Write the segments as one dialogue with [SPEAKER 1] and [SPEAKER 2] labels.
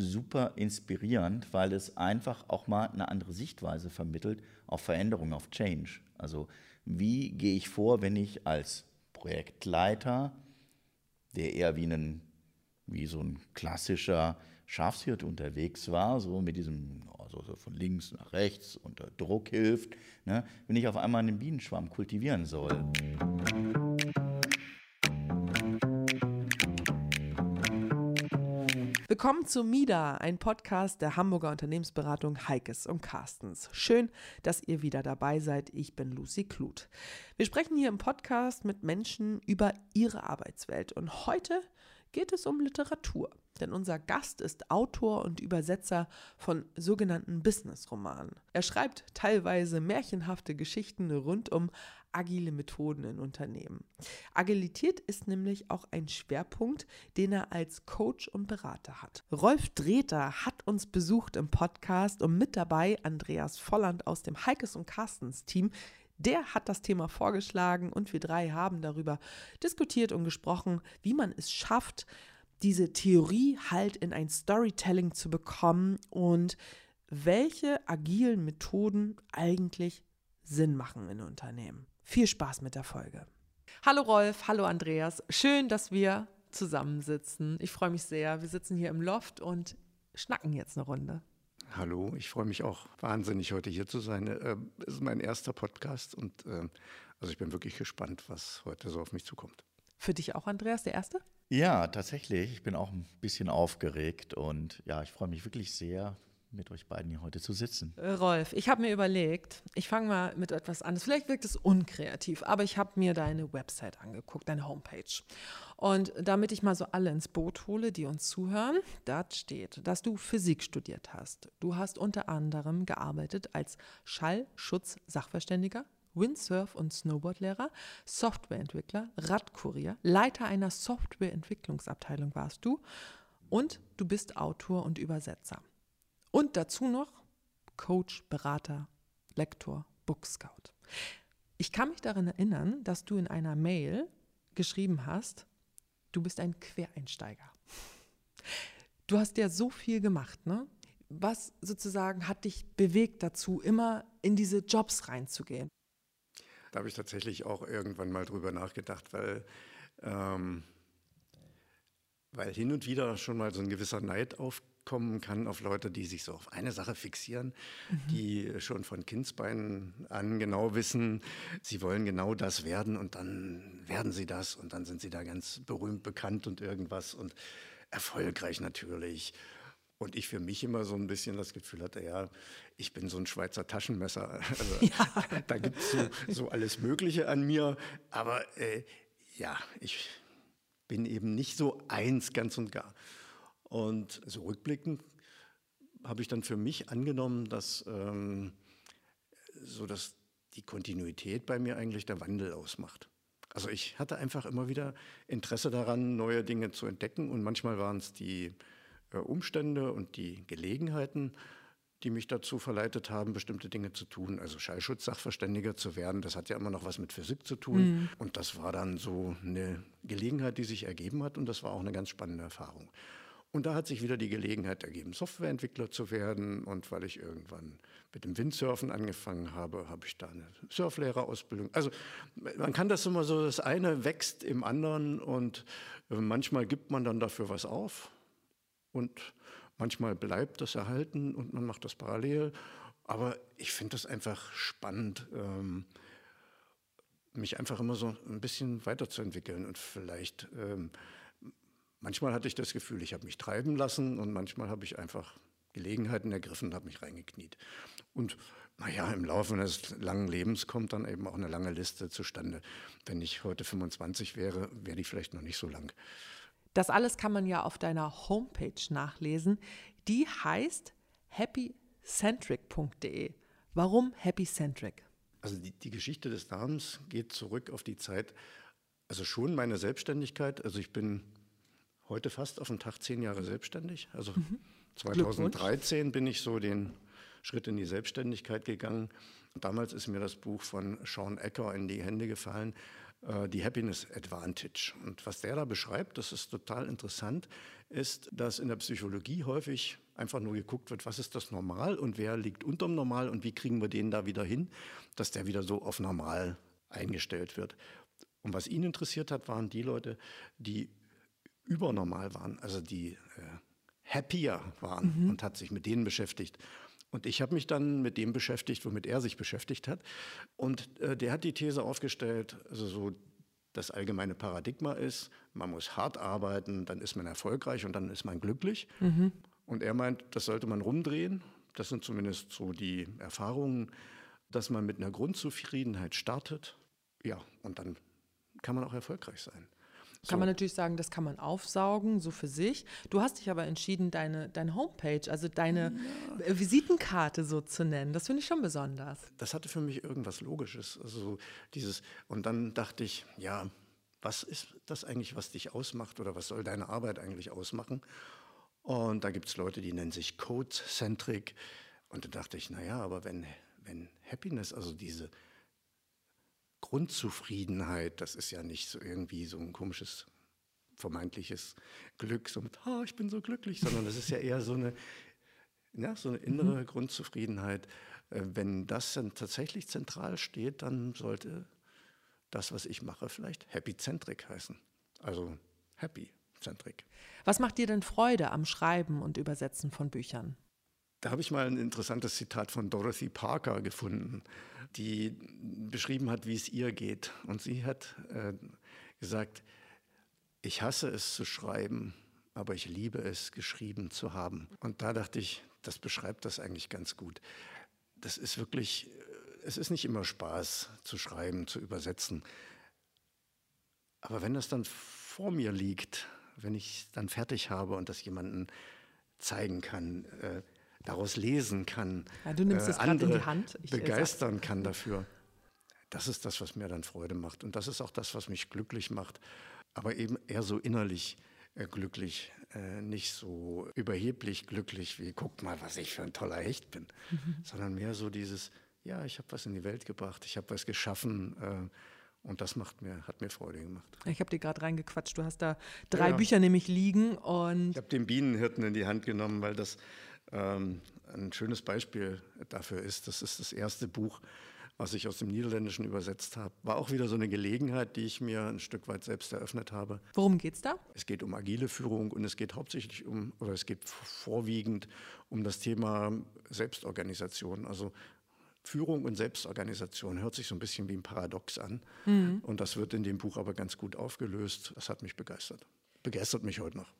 [SPEAKER 1] super inspirierend, weil es einfach auch mal eine andere Sichtweise vermittelt auf Veränderung, auf Change. Also wie gehe ich vor, wenn ich als Projektleiter, der eher wie, einen, wie so ein klassischer Schafshirt unterwegs war, so mit diesem, also so von links nach rechts unter Druck hilft, ne, wenn ich auf einmal einen Bienenschwamm kultivieren soll.
[SPEAKER 2] Willkommen zu MIDA, ein Podcast der Hamburger Unternehmensberatung Heikes und Carstens. Schön, dass ihr wieder dabei seid. Ich bin Lucy Kluth. Wir sprechen hier im Podcast mit Menschen über ihre Arbeitswelt und heute geht es um Literatur. Denn unser Gast ist Autor und Übersetzer von sogenannten Business-Romanen. Er schreibt teilweise märchenhafte Geschichten rund um agile Methoden in Unternehmen. Agilität ist nämlich auch ein Schwerpunkt, den er als Coach und Berater hat. Rolf Dreter hat uns besucht im Podcast und mit dabei Andreas Volland aus dem Heikes und Carstens Team, der hat das Thema vorgeschlagen und wir drei haben darüber diskutiert und gesprochen, wie man es schafft, diese Theorie halt in ein Storytelling zu bekommen und welche agilen Methoden eigentlich Sinn machen in Unternehmen. Viel Spaß mit der Folge. Hallo Rolf, hallo Andreas. Schön, dass wir zusammensitzen. Ich freue mich sehr. Wir sitzen hier im Loft und schnacken jetzt eine Runde.
[SPEAKER 3] Hallo, ich freue mich auch wahnsinnig, heute hier zu sein. Äh, es ist mein erster Podcast und äh, also ich bin wirklich gespannt, was heute so auf mich zukommt.
[SPEAKER 2] Für dich auch, Andreas, der erste?
[SPEAKER 1] Ja, tatsächlich. Ich bin auch ein bisschen aufgeregt und ja, ich freue mich wirklich sehr, mit euch beiden hier heute zu sitzen.
[SPEAKER 2] Äh, Rolf, ich habe mir überlegt, ich fange mal mit etwas an. Vielleicht wirkt es unkreativ, aber ich habe mir deine Website angeguckt, deine Homepage. Und damit ich mal so alle ins Boot hole, die uns zuhören, da steht, dass du Physik studiert hast. Du hast unter anderem gearbeitet als Schallschutz-Sachverständiger, Windsurf- und Snowboardlehrer, Softwareentwickler, Radkurier, Leiter einer Softwareentwicklungsabteilung warst du und du bist Autor und Übersetzer. Und dazu noch Coach, Berater, Lektor, Book Scout. Ich kann mich daran erinnern, dass du in einer Mail geschrieben hast, du bist ein Quereinsteiger. Du hast ja so viel gemacht, ne? Was sozusagen hat dich bewegt dazu, immer in diese Jobs reinzugehen?
[SPEAKER 3] Da habe ich tatsächlich auch irgendwann mal drüber nachgedacht, weil, ähm, weil hin und wieder schon mal so ein gewisser Neid aufkommt kommen kann auf Leute, die sich so auf eine Sache fixieren, mhm. die schon von Kindsbeinen an genau wissen, sie wollen genau das werden und dann werden sie das und dann sind sie da ganz berühmt bekannt und irgendwas und erfolgreich natürlich. Und ich für mich immer so ein bisschen das Gefühl hatte, ja, ich bin so ein Schweizer Taschenmesser. Also, ja. Da gibt es so, so, alles Mögliche an mir. Aber äh, ja, ich bin eben nicht so eins ganz und gar. Und so rückblickend habe ich dann für mich angenommen, dass, ähm, so dass die Kontinuität bei mir eigentlich der Wandel ausmacht. Also ich hatte einfach immer wieder Interesse daran, neue Dinge zu entdecken und manchmal waren es die äh, Umstände und die Gelegenheiten, die mich dazu verleitet haben, bestimmte Dinge zu tun. Also Schallschutzsachverständiger zu werden, das hat ja immer noch was mit Physik zu tun. Mhm. Und das war dann so eine Gelegenheit, die sich ergeben hat und das war auch eine ganz spannende Erfahrung. Und da hat sich wieder die Gelegenheit ergeben, Softwareentwickler zu werden. Und weil ich irgendwann mit dem Windsurfen angefangen habe, habe ich da eine Surflehrerausbildung. Also man kann das immer so, das eine wächst im anderen und äh, manchmal gibt man dann dafür was auf und manchmal bleibt das erhalten und man macht das parallel. Aber ich finde das einfach spannend, ähm, mich einfach immer so ein bisschen weiterzuentwickeln und vielleicht ähm, Manchmal hatte ich das Gefühl, ich habe mich treiben lassen und manchmal habe ich einfach Gelegenheiten ergriffen und habe mich reingekniet. Und naja, im Laufe eines langen Lebens kommt dann eben auch eine lange Liste zustande. Wenn ich heute 25 wäre, wäre die vielleicht noch nicht so lang.
[SPEAKER 2] Das alles kann man ja auf deiner Homepage nachlesen. Die heißt happycentric.de. Warum happycentric?
[SPEAKER 3] Also die, die Geschichte des Namens geht zurück auf die Zeit, also schon meine Selbstständigkeit. Also ich bin heute fast auf den Tag zehn Jahre selbstständig. Also mhm. 2013 bin ich so den Schritt in die Selbstständigkeit gegangen. Damals ist mir das Buch von Sean Ecker in die Hände gefallen. äh, die Happiness Advantage. Und was der da beschreibt, das ist total interessant, ist, dass in der Psychologie häufig einfach nur geguckt wird, was ist das Normal und wer liegt unterm Normal und wie kriegen wir den da wieder hin, dass der wieder so auf Normal eingestellt wird. Und was ihn interessiert hat, waren die Leute, die übernormal waren, also die äh, happier waren mhm. und hat sich mit denen beschäftigt. Und ich habe mich dann mit dem beschäftigt, womit er sich beschäftigt hat. Und äh, der hat die These aufgestellt, also so das allgemeine Paradigma ist, man muss hart arbeiten, dann ist man erfolgreich und dann ist man glücklich. Mhm. Und er meint, das sollte man rumdrehen. Das sind zumindest so die Erfahrungen, dass man mit einer Grundzufriedenheit startet. Ja, und dann kann man auch erfolgreich sein.
[SPEAKER 2] So. Kann man natürlich sagen, das kann man aufsaugen, so für sich. Du hast dich aber entschieden, deine, deine Homepage, also deine ja. Visitenkarte so zu nennen. Das finde ich schon besonders.
[SPEAKER 3] Das hatte für mich irgendwas Logisches. Also dieses, und dann dachte ich, ja, was ist das eigentlich, was dich ausmacht oder was soll deine Arbeit eigentlich ausmachen? Und da gibt es Leute, die nennen sich Code-Centric. Und da dachte ich, naja, aber wenn, wenn Happiness, also diese Grundzufriedenheit, das ist ja nicht so irgendwie so ein komisches vermeintliches Glück, so mit, oh, ich bin so glücklich, sondern das ist ja eher so eine, ja, so eine innere mhm. Grundzufriedenheit. Äh, wenn das dann tatsächlich zentral steht, dann sollte das, was ich mache, vielleicht Happy-Centric heißen. Also Happy-Centric.
[SPEAKER 2] Was macht dir denn Freude am Schreiben und Übersetzen von Büchern?
[SPEAKER 3] Da habe ich mal ein interessantes Zitat von Dorothy Parker gefunden, die beschrieben hat, wie es ihr geht. Und sie hat äh, gesagt, ich hasse es zu schreiben, aber ich liebe es, geschrieben zu haben. Und da dachte ich, das beschreibt das eigentlich ganz gut. Das ist wirklich, es ist nicht immer Spaß zu schreiben, zu übersetzen. Aber wenn das dann vor mir liegt, wenn ich es dann fertig habe und das jemandem zeigen kann, äh, daraus lesen kann,
[SPEAKER 2] ja, du nimmst äh, es andere in die Hand.
[SPEAKER 3] Ich, äh, begeistern kann dafür. Das ist das, was mir dann Freude macht. Und das ist auch das, was mich glücklich macht. Aber eben eher so innerlich äh, glücklich, äh, nicht so überheblich glücklich wie, guck mal, was ich für ein toller Hecht bin, mhm. sondern mehr so dieses, ja, ich habe was in die Welt gebracht, ich habe was geschaffen. Äh, und das macht mir, hat mir Freude gemacht.
[SPEAKER 2] Ich habe dir gerade reingequatscht. Du hast da drei ja. Bücher nämlich liegen und.
[SPEAKER 3] Ich habe den Bienenhirten in die Hand genommen, weil das ähm, ein schönes Beispiel dafür ist. Das ist das erste Buch, was ich aus dem Niederländischen übersetzt habe. War auch wieder so eine Gelegenheit, die ich mir ein Stück weit selbst eröffnet habe.
[SPEAKER 2] Worum geht es da?
[SPEAKER 3] Es geht um agile Führung und es geht hauptsächlich um, oder es geht vorwiegend um das Thema Selbstorganisation. Also Führung und Selbstorganisation hört sich so ein bisschen wie ein Paradox an. Mhm. Und das wird in dem Buch aber ganz gut aufgelöst. Das hat mich begeistert. Begeistert mich heute noch.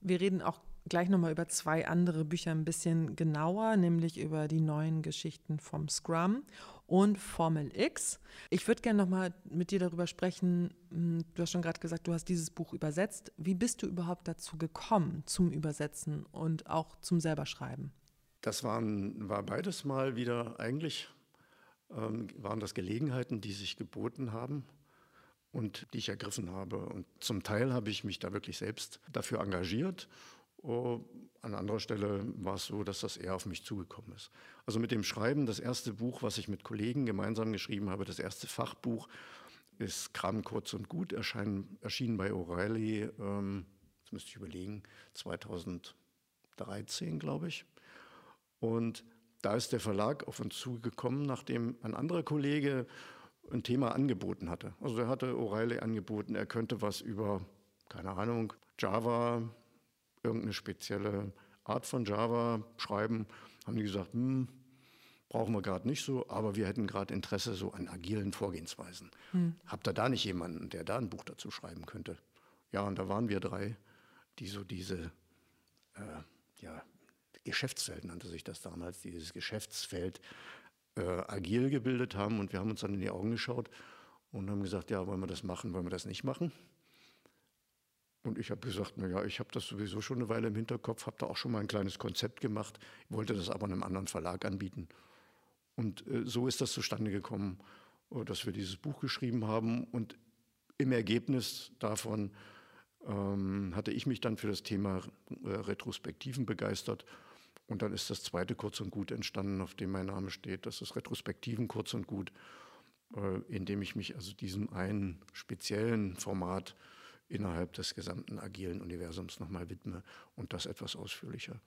[SPEAKER 2] Wir reden auch gleich nochmal über zwei andere Bücher ein bisschen genauer, nämlich über die neuen Geschichten vom Scrum und Formel X. Ich würde gerne nochmal mit dir darüber sprechen. Hm, du hast schon gerade gesagt, du hast dieses Buch übersetzt. Wie bist du überhaupt dazu gekommen zum Übersetzen und auch zum selberschreiben?
[SPEAKER 3] Das waren, war beides mal wieder eigentlich, ähm, waren das Gelegenheiten, die sich geboten haben und die ich ergriffen habe. Und zum Teil habe ich mich da wirklich selbst dafür engagiert. Oh, an anderer Stelle war es so, dass das eher auf mich zugekommen ist. Also mit dem Schreiben, das erste Buch, was ich mit Kollegen gemeinsam geschrieben habe, das erste Fachbuch, ist Kram kurz und gut, erscheinen, erschienen bei O'Reilly, ähm, das müsste ich überlegen, 2013, glaube ich. Und da ist der Verlag auf uns zugekommen, nachdem ein anderer Kollege ein Thema angeboten hatte. Also er hatte O'Reilly angeboten, er könnte was über, keine Ahnung, Java, irgendeine spezielle Art von Java schreiben. Haben die gesagt, hm, brauchen wir gerade nicht so, aber wir hätten gerade Interesse so an agilen Vorgehensweisen. Hm. Habt ihr da nicht jemanden, der da ein Buch dazu schreiben könnte? Ja, und da waren wir drei, die so diese äh, ja, Geschäftsfeld nannte sich das damals, dieses Geschäftsfeld äh, agil gebildet haben. Und wir haben uns dann in die Augen geschaut und haben gesagt, ja, wollen wir das machen, wollen wir das nicht machen? Und ich habe gesagt, naja, ich habe das sowieso schon eine Weile im Hinterkopf, habe da auch schon mal ein kleines Konzept gemacht, wollte das aber einem anderen Verlag anbieten. Und äh, so ist das zustande gekommen, äh, dass wir dieses Buch geschrieben haben. Und im Ergebnis davon ähm, hatte ich mich dann für das Thema äh, Retrospektiven begeistert und dann ist das zweite Kurz und Gut entstanden, auf dem mein Name steht. Das ist Retrospektiven Kurz und Gut. äh, indem ich mich also diesem einen speziellen Format innerhalb des gesamten agilen Universums nochmal widme und das etwas ausführlicher.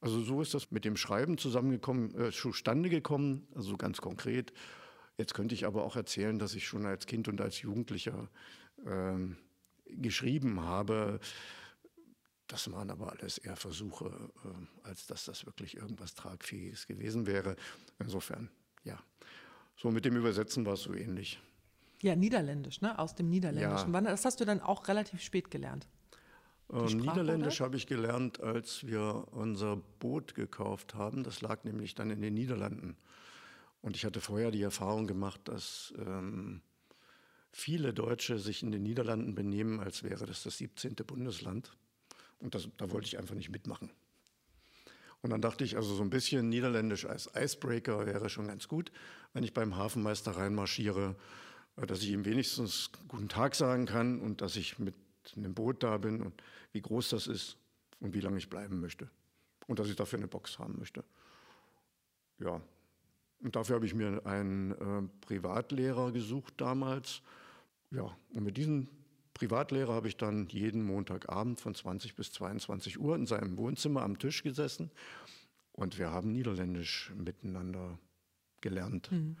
[SPEAKER 3] Also so ist das mit dem Schreiben zusammengekommen, äh, zustande gekommen, also ganz konkret. Jetzt könnte ich aber auch erzählen, dass ich schon als Kind und als Jugendlicher äh, geschrieben habe. Das waren aber alles eher Versuche, äh, als dass das wirklich irgendwas Tragfähiges gewesen wäre. Insofern, ja. So mit dem Übersetzen war es so ähnlich.
[SPEAKER 2] Ja, Niederländisch, ne? Aus dem Niederländischen. Ja. Das hast du dann auch relativ spät gelernt.
[SPEAKER 3] Ähm, Niederländisch habe ich gelernt, als wir unser Boot gekauft haben. Das lag nämlich dann in den Niederlanden. Und ich hatte vorher die Erfahrung gemacht, dass ähm, viele Deutsche sich in den Niederlanden benehmen, als wäre das das 17. Bundesland. Und das, da wollte ich einfach nicht mitmachen. Und dann dachte ich, also so ein bisschen Niederländisch als Icebreaker wäre schon ganz gut, wenn ich beim Hafenmeister reinmarschiere, dass ich ihm wenigstens guten Tag sagen kann und dass ich mit einem Boot da bin und wie groß das ist und wie lange ich bleiben möchte. Und dass ich dafür eine Box haben möchte. Ja, und dafür habe ich mir einen äh, Privatlehrer gesucht damals. Ja, und mit diesem Privatlehrer habe ich dann jeden Montagabend von 20 bis 22 Uhr in seinem Wohnzimmer am Tisch gesessen und wir haben Niederländisch miteinander gelernt. Mhm.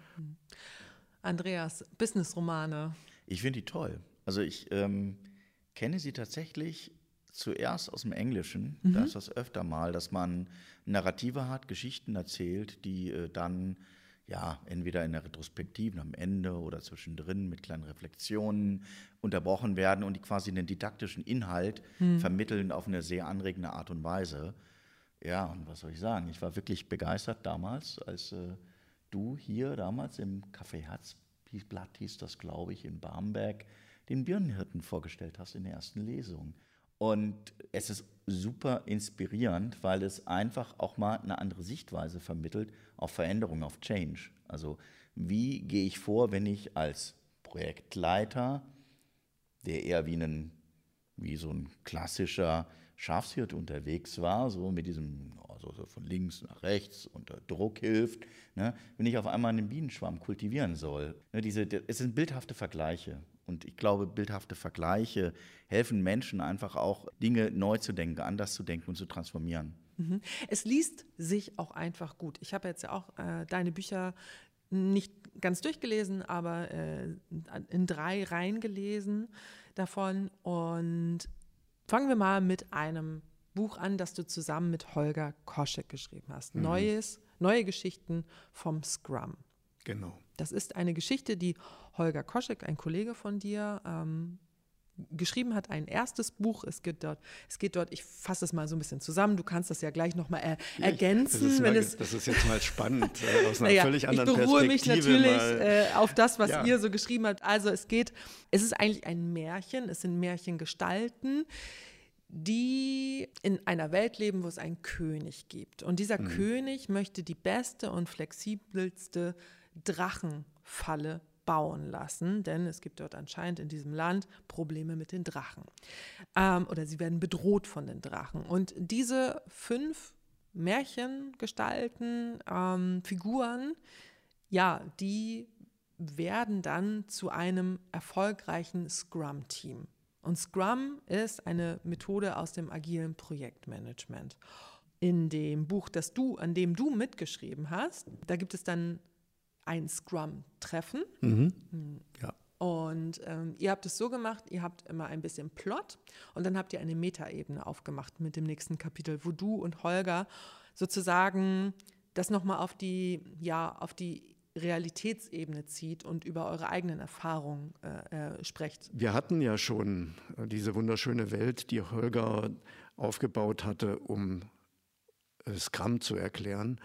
[SPEAKER 2] Andreas, Businessromane.
[SPEAKER 1] Ich finde die toll. Also ich ähm, kenne sie tatsächlich zuerst aus dem Englischen. Mhm. Da ist das öfter mal, dass man Narrative hat, Geschichten erzählt, die äh, dann ja entweder in der Retrospektive am Ende oder zwischendrin mit kleinen Reflexionen unterbrochen werden und die quasi den didaktischen Inhalt mhm. vermitteln auf eine sehr anregende Art und Weise. Ja, und was soll ich sagen? Ich war wirklich begeistert damals, als äh, du hier damals im Café Herzblatt hieß das, glaube ich, in Barmbek, den Birnenhirten vorgestellt hast in der ersten Lesung. Und es ist super inspirierend, weil es einfach auch mal eine andere Sichtweise vermittelt auf Veränderung, auf Change. Also wie gehe ich vor, wenn ich als Projektleiter, der eher wie, einen, wie so ein klassischer Schafshirt unterwegs war, so mit diesem, also so von links nach rechts unter Druck hilft, ne, wenn ich auf einmal einen Bienenschwarm kultivieren soll. Ne, diese, es sind bildhafte Vergleiche. Und ich glaube, bildhafte Vergleiche helfen Menschen einfach auch, Dinge neu zu denken, anders zu denken und zu transformieren.
[SPEAKER 2] Mhm. Es liest sich auch einfach gut. Ich habe jetzt ja auch äh, deine Bücher nicht ganz durchgelesen, aber äh, in drei Reihen gelesen davon. Und fangen wir mal mit einem Buch an, das du zusammen mit Holger Koschek geschrieben hast. Mhm. Neues, neue Geschichten vom Scrum.
[SPEAKER 3] Genau.
[SPEAKER 2] Das ist eine Geschichte, die Holger Koschek, ein Kollege von dir, ähm, geschrieben hat, ein erstes Buch. Es geht dort, es geht dort, ich fasse es mal so ein bisschen zusammen, du kannst das ja gleich nochmal er, ergänzen.
[SPEAKER 3] Das ist,
[SPEAKER 2] wenn
[SPEAKER 3] mal,
[SPEAKER 2] es,
[SPEAKER 3] das ist jetzt mal spannend, äh, aus einer naja, völlig anderen
[SPEAKER 2] Ich beruhe mich natürlich
[SPEAKER 3] äh,
[SPEAKER 2] auf das, was ja. ihr so geschrieben habt. Also es geht, es ist eigentlich ein Märchen, es sind Märchengestalten, die in einer Welt leben, wo es einen König gibt. Und dieser mhm. König möchte die beste und flexibelste Drachenfalle bauen lassen, denn es gibt dort anscheinend in diesem Land Probleme mit den Drachen. Ähm, oder sie werden bedroht von den Drachen. Und diese fünf Märchengestalten, ähm, Figuren, ja, die werden dann zu einem erfolgreichen Scrum-Team. Und Scrum ist eine Methode aus dem agilen Projektmanagement. In dem Buch, das du, an dem du mitgeschrieben hast, da gibt es dann ein Scrum-Treffen. Mhm. Hm. Ja. Und ähm, ihr habt es so gemacht, ihr habt immer ein bisschen Plot und dann habt ihr eine Metaebene aufgemacht mit dem nächsten Kapitel, wo du und Holger sozusagen das nochmal auf die, ja, auf die Realitätsebene zieht und über eure eigenen Erfahrungen äh, äh, sprecht.
[SPEAKER 3] Wir hatten ja schon äh, diese wunderschöne Welt, die Holger aufgebaut hatte, um Scrum zu erklären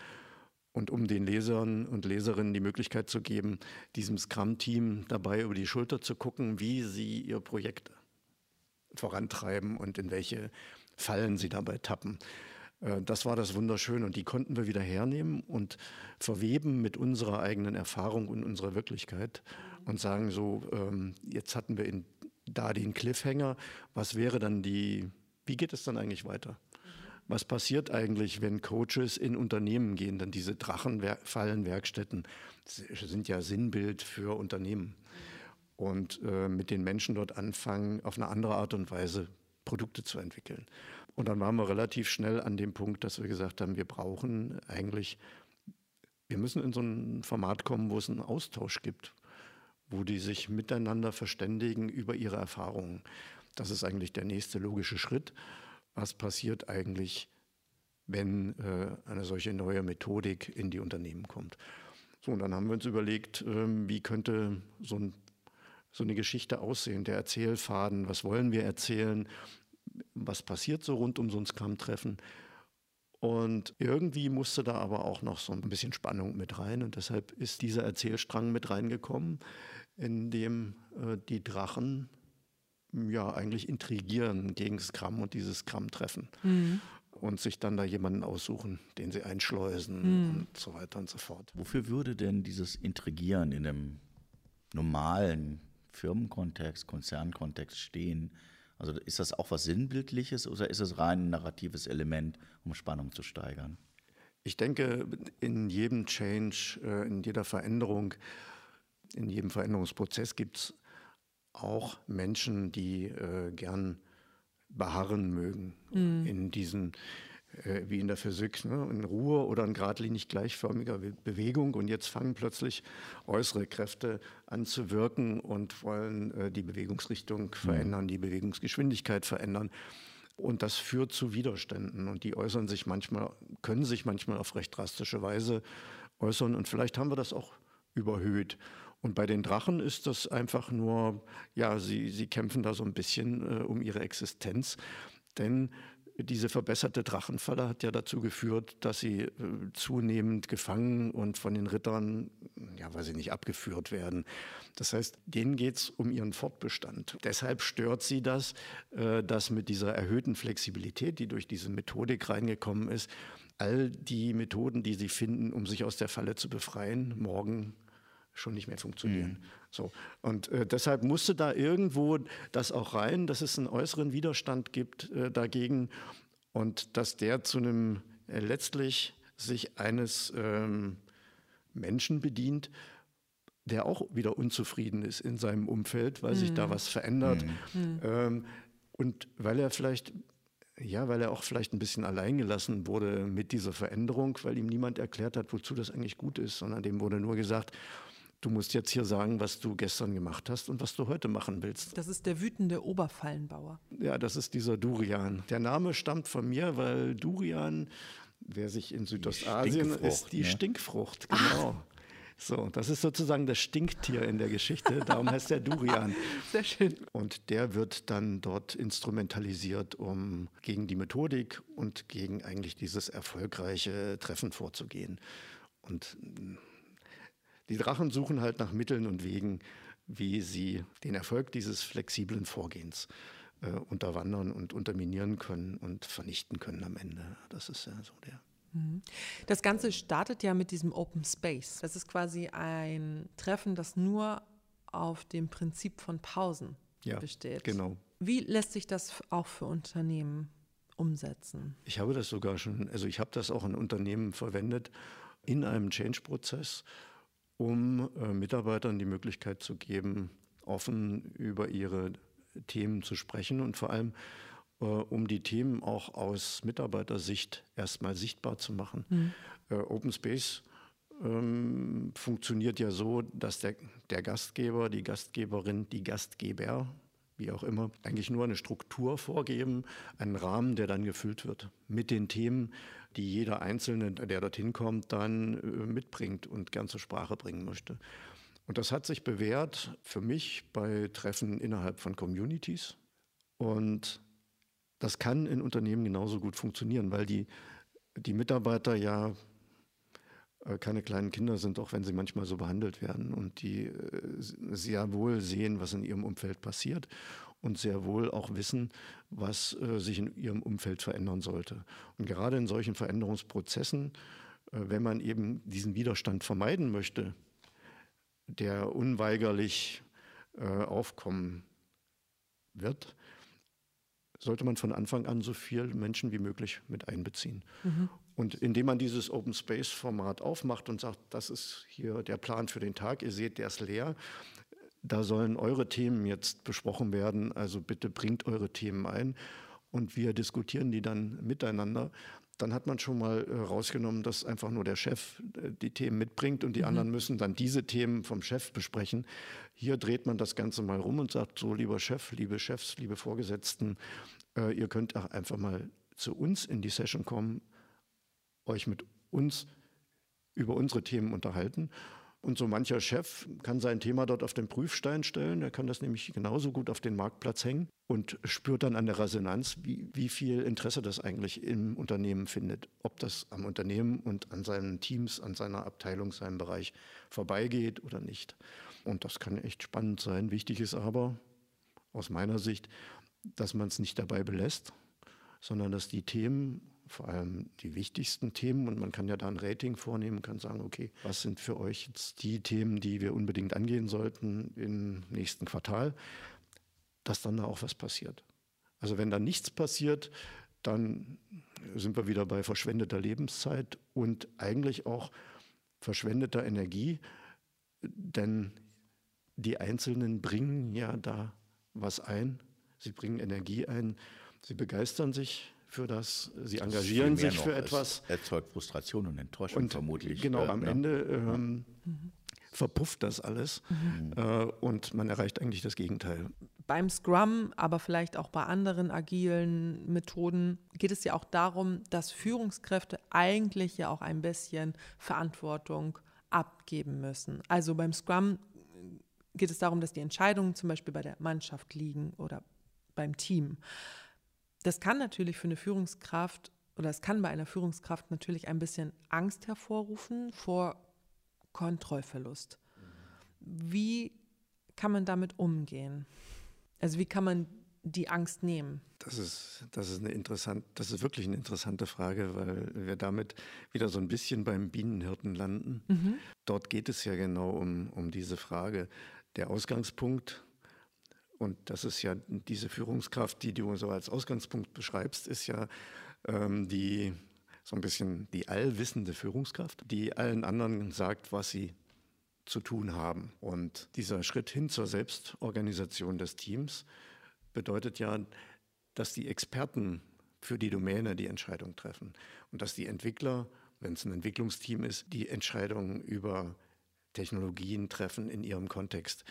[SPEAKER 3] und um den Lesern und Leserinnen die Möglichkeit zu geben, diesem Scrum-Team dabei über die Schulter zu gucken, wie sie ihr Projekt vorantreiben und in welche Fallen sie dabei tappen. Äh, das war das Wunderschöne und die konnten wir wieder hernehmen und verweben mit unserer eigenen Erfahrung und unserer Wirklichkeit und sagen so, ähm, jetzt hatten wir in, da den Cliffhanger, was wäre dann die, wie geht es dann eigentlich weiter? was passiert eigentlich, wenn Coaches in Unternehmen gehen? Denn diese Drachenfallenwerkstätten sind ja Sinnbild für Unternehmen. Und äh, mit den Menschen dort anfangen, auf eine andere Art und Weise Produkte zu entwickeln. Und dann waren wir relativ schnell an dem Punkt, dass wir gesagt haben, wir brauchen eigentlich, wir müssen in so ein Format kommen, wo es einen Austausch gibt, wo die sich miteinander verständigen über ihre Erfahrungen. Das ist eigentlich der nächste logische Schritt. Was passiert eigentlich, wenn äh, eine solche neue Methodik in die Unternehmen kommt? So, und dann haben wir uns überlegt, äh, wie könnte so, ein, so eine Geschichte aussehen, der Erzählfaden, was wollen wir erzählen, was passiert so rund um so ein Scrum-Treffen. Und irgendwie musste da aber auch noch so ein bisschen Spannung mit rein. Und deshalb ist dieser Erzählstrang mit reingekommen, in dem äh, die Drachen ja eigentlich intrigieren gegen Scrum und dieses Scrum-Treffen. Mhm. Und sich dann da jemanden aussuchen, den sie einschleusen mhm. und so weiter und so fort.
[SPEAKER 1] Wofür würde denn dieses Intrigieren in einem normalen Firmenkontext, Konzernkontext stehen? Also ist das auch was Sinnbildliches oder ist es rein ein narratives Element, um Spannung zu steigern?
[SPEAKER 3] Ich denke, in jedem Change, äh, in jeder Veränderung, in jedem Veränderungsprozess gibt es auch Menschen, die äh, gern beharren mögen mhm. in diesen äh, wie in der Physik, ne? in Ruhe oder in geradlinig gleichförmiger Bewegung. Und jetzt fangen plötzlich äußere Kräfte an zu wirken und wollen äh, die Bewegungsrichtung mhm. verändern, die Bewegungsgeschwindigkeit verändern. Und das führt zu Widerständen. Und die äußern sich manchmal, können sich manchmal auf recht drastische Weise äußern. Und vielleicht haben wir das auch überhöht. Und bei den Drachen ist das einfach nur, ja, sie, sie kämpfen da so ein bisschen äh, um ihre Existenz. Denn diese verbesserte Drachenfalle hat ja dazu geführt, dass sie äh, zunehmend gefangen und von den Rittern, ja, weiß ich nicht, abgeführt werden. Das heißt, denen geht es um ihren Fortbestand. Deshalb stört sie das, äh, dass mit dieser erhöhten Flexibilität, die durch diese Methodik reingekommen ist, all die Methoden, die sie finden, um sich aus der Falle zu befreien, morgen schon nicht mehr funktionieren. Mhm. So. Und äh, deshalb musste da irgendwo das auch rein, dass es einen äußeren Widerstand gibt äh, dagegen und dass der zu einem äh, letztlich sich eines ähm, Menschen bedient, der auch wieder unzufrieden ist in seinem Umfeld, weil mhm. sich da mhm. was verändert. Mhm. Ähm, und weil er vielleicht ja, weil er auch vielleicht ein bisschen alleingelassen wurde mit dieser Veränderung, weil ihm niemand erklärt hat, wozu das eigentlich gut ist, sondern dem wurde nur gesagt, Du musst jetzt hier sagen, was du gestern gemacht hast und was du heute machen willst.
[SPEAKER 2] Das ist der wütende Oberfallenbauer.
[SPEAKER 3] Ja, das ist dieser Durian. Der Name stammt von mir, weil Durian, wer sich in Südostasien ist, die ne? Stinkfrucht. Genau. Ach. So, das ist sozusagen das Stinktier in der Geschichte, darum heißt der Durian.
[SPEAKER 2] Sehr schön.
[SPEAKER 3] Und der wird dann dort instrumentalisiert, um gegen die Methodik und gegen eigentlich dieses erfolgreiche Treffen vorzugehen. Und die Drachen suchen halt nach Mitteln und Wegen, wie sie den Erfolg dieses flexiblen Vorgehens äh, unterwandern und unterminieren können und vernichten können am Ende. Das ist ja so der.
[SPEAKER 2] Mhm. Das Ganze startet ja mit diesem Open Space. Das ist quasi ein Treffen, das nur auf dem Prinzip von Pausen ja, besteht.
[SPEAKER 3] Genau.
[SPEAKER 2] Wie lässt sich das auch für Unternehmen umsetzen?
[SPEAKER 3] Ich habe das sogar schon, also ich habe das auch in Unternehmen verwendet in einem Change-Prozess um äh, Mitarbeitern die Möglichkeit zu geben, offen über ihre Themen zu sprechen und vor allem äh, um die Themen auch aus Mitarbeitersicht erstmal sichtbar zu machen. Mhm. Äh, Open Space ähm, funktioniert ja so, dass der, der Gastgeber, die Gastgeberin, die Gastgeber, wie auch immer, eigentlich nur eine Struktur vorgeben, einen Rahmen, der dann gefüllt wird mit den Themen, die jeder Einzelne, der dorthin kommt, dann äh, mitbringt und gern zur Sprache bringen möchte. Und das hat sich bewährt für mich bei Treffen innerhalb von Communities. Und das kann in Unternehmen genauso gut funktionieren, weil die, die Mitarbeiter ja äh, keine kleinen Kinder sind, auch wenn sie manchmal so behandelt werden und die äh, sehr wohl sehen, was in ihrem Umfeld passiert und sehr wohl auch wissen, was äh, sich in ihrem Umfeld verändern sollte. Und gerade in solchen Veränderungsprozessen, äh, wenn man eben diesen Widerstand vermeiden möchte, der unweigerlich äh, aufkommen wird, sollte man von Anfang an so viele Menschen wie möglich mit einbeziehen. Mhm. Und indem man dieses Open Space Format aufmacht und sagt, das ist hier der Plan für den Tag, ihr seht, der ist leer, da sollen eure Themen jetzt besprochen werden, also bitte bringt eure Themen ein und wir diskutieren die dann miteinander. Dann hat man schon mal äh, dass einfach nur der Chef äh, die Themen mitbringt und die mhm. anderen müssen dann diese Themen vom Chef besprechen. Hier dreht man das Ganze mal rum und sagt so, lieber Chef, liebe Chefs, liebe Vorgesetzten, äh, ihr könnt auch einfach mal zu uns in die Session kommen, euch mit uns über unsere Themen unterhalten. Und so mancher Chef kann sein Thema dort auf den Prüfstein stellen. Er kann das nämlich genauso gut auf den Marktplatz hängen und spürt dann an der Resonanz, wie, wie viel Interesse das eigentlich im Unternehmen findet. Ob das am Unternehmen und an seinen Teams, an seiner Abteilung, seinem Bereich vorbeigeht oder nicht. Und das kann echt spannend sein. Wichtig ist aber aus meiner Sicht, dass man es nicht dabei belässt, sondern dass die Themen, vor allem die wichtigsten Themen, und man kann ja da ein Rating vornehmen, kann sagen, okay, was sind für euch jetzt die Themen, die wir unbedingt angehen sollten im nächsten Quartal, dass dann da auch was passiert. Also wenn da nichts passiert, dann sind wir wieder bei verschwendeter Lebenszeit und eigentlich auch verschwendeter Energie, denn die Einzelnen bringen ja da was ein, sie bringen Energie ein, sie begeistern sich für das, sie das engagieren sich für etwas.
[SPEAKER 1] Erzeugt Frustration und Enttäuschung und vermutlich.
[SPEAKER 3] Genau, äh, am ja. Ende ähm, mhm. verpufft das alles mhm. äh, und man erreicht eigentlich das Gegenteil.
[SPEAKER 2] Beim Scrum, aber vielleicht auch bei anderen agilen Methoden geht es ja auch darum, dass Führungskräfte eigentlich ja auch ein bisschen Verantwortung abgeben müssen. Also beim Scrum geht es darum, dass die Entscheidungen zum Beispiel bei der Mannschaft liegen oder beim Team. Das kann natürlich für eine Führungskraft oder es kann bei einer Führungskraft natürlich ein bisschen Angst hervorrufen vor Kontrollverlust. Wie kann man damit umgehen? Also wie kann man die Angst nehmen?
[SPEAKER 3] Das ist, das ist eine interessant, das ist wirklich eine interessante Frage, weil wir damit wieder so ein bisschen beim Bienenhirten landen. Mhm. Dort geht es ja genau um, um diese Frage. Der Ausgangspunkt, und das ist ja diese Führungskraft, die du so als Ausgangspunkt beschreibst, ist ja ähm, die so ein bisschen die allwissende Führungskraft, die allen anderen sagt, was sie zu tun haben. Und dieser Schritt hin zur Selbstorganisation des Teams bedeutet ja, dass die Experten für die Domäne die Entscheidung treffen und dass die Entwickler, wenn es ein Entwicklungsteam ist, die Entscheidungen über Technologien treffen in ihrem Kontext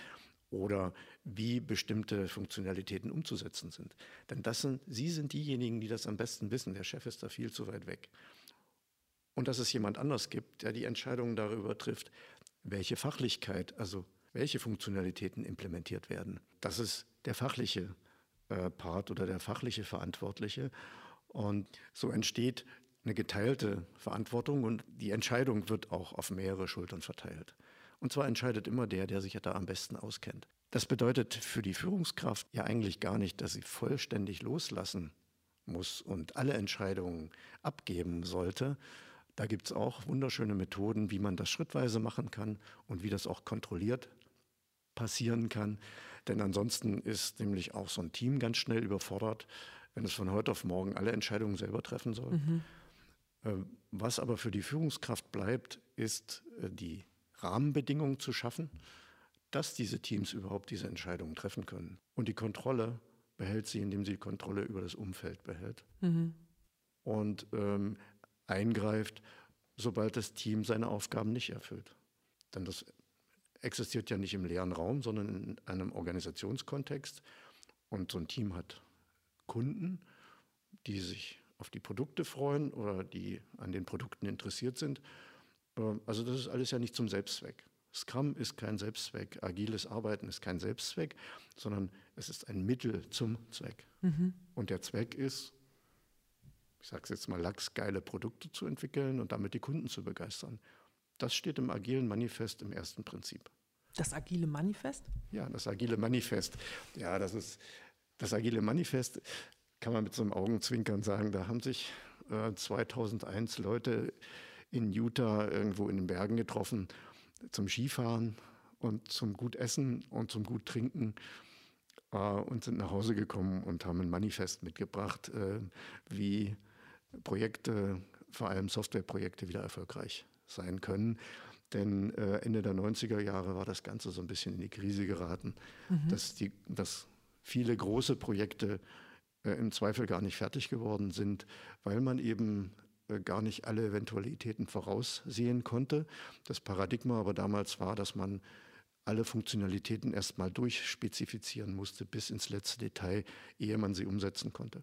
[SPEAKER 3] oder wie bestimmte Funktionalitäten umzusetzen sind. Denn das sind, Sie sind diejenigen, die das am besten wissen. Der Chef ist da viel zu weit weg. Und dass es jemand anders gibt, der die Entscheidungen darüber trifft, welche Fachlichkeit, also welche Funktionalitäten implementiert werden. Das ist der fachliche äh, Part oder der fachliche Verantwortliche. Und so entsteht eine geteilte Verantwortung und die Entscheidung wird auch auf mehrere Schultern verteilt. Und zwar entscheidet immer der, der sich ja da am besten auskennt. Das bedeutet für die Führungskraft ja eigentlich gar nicht, dass sie vollständig loslassen muss und alle Entscheidungen abgeben sollte. Da gibt es auch wunderschöne Methoden, wie man das schrittweise machen kann und wie das auch kontrolliert passieren kann. Denn ansonsten ist nämlich auch so ein Team ganz schnell überfordert, wenn es von heute auf morgen alle Entscheidungen selber treffen soll. Mhm. Äh, was aber für die Führungskraft bleibt, ist äh, die Rahmenbedingungen zu schaffen, dass diese Teams überhaupt diese Entscheidungen treffen können. Und die Kontrolle behält sie, indem sie die Kontrolle über das Umfeld behält. Mhm. Und ähm, eingreift, sobald das Team seine Aufgaben nicht erfüllt. Denn das existiert ja nicht im leeren Raum, sondern in einem Organisationskontext. Und so ein Team hat Kunden, die sich auf die Produkte freuen oder die an den Produkten interessiert sind also das ist alles ja nicht zum Selbstzweck. Scrum ist kein Selbstzweck, agiles Arbeiten ist kein Selbstzweck, sondern es ist ein Mittel zum Zweck. Mhm. Und der Zweck ist, ich sage es jetzt mal lax, geile Produkte zu entwickeln und damit die Kunden zu begeistern. Das steht im agilen Manifest im ersten Prinzip.
[SPEAKER 2] Das agile Manifest?
[SPEAKER 3] Ja, das agile Manifest. Ja, das ist das agile Manifest, kann man mit so einem Augenzwinkern sagen. Da haben sich äh, 2001 Leute in Utah irgendwo in den Bergen getroffen zum Skifahren und zum gut Essen und zum gut Trinken. äh, und sind nach Hause gekommen und haben ein Manifest mitgebracht, äh, wie Projekte, vor allem Softwareprojekte, wieder erfolgreich sein können. Denn äh, Ende der 90er Jahre war das Ganze so ein bisschen in die Krise geraten, mhm. dass, die, dass viele große Projekte äh, im Zweifel gar nicht fertig geworden sind, weil man eben gar nicht alle Eventualitäten voraussehen konnte. Das Paradigma aber damals war, dass man alle Funktionalitäten erstmal durchspezifizieren musste bis ins letzte Detail, ehe man sie umsetzen konnte.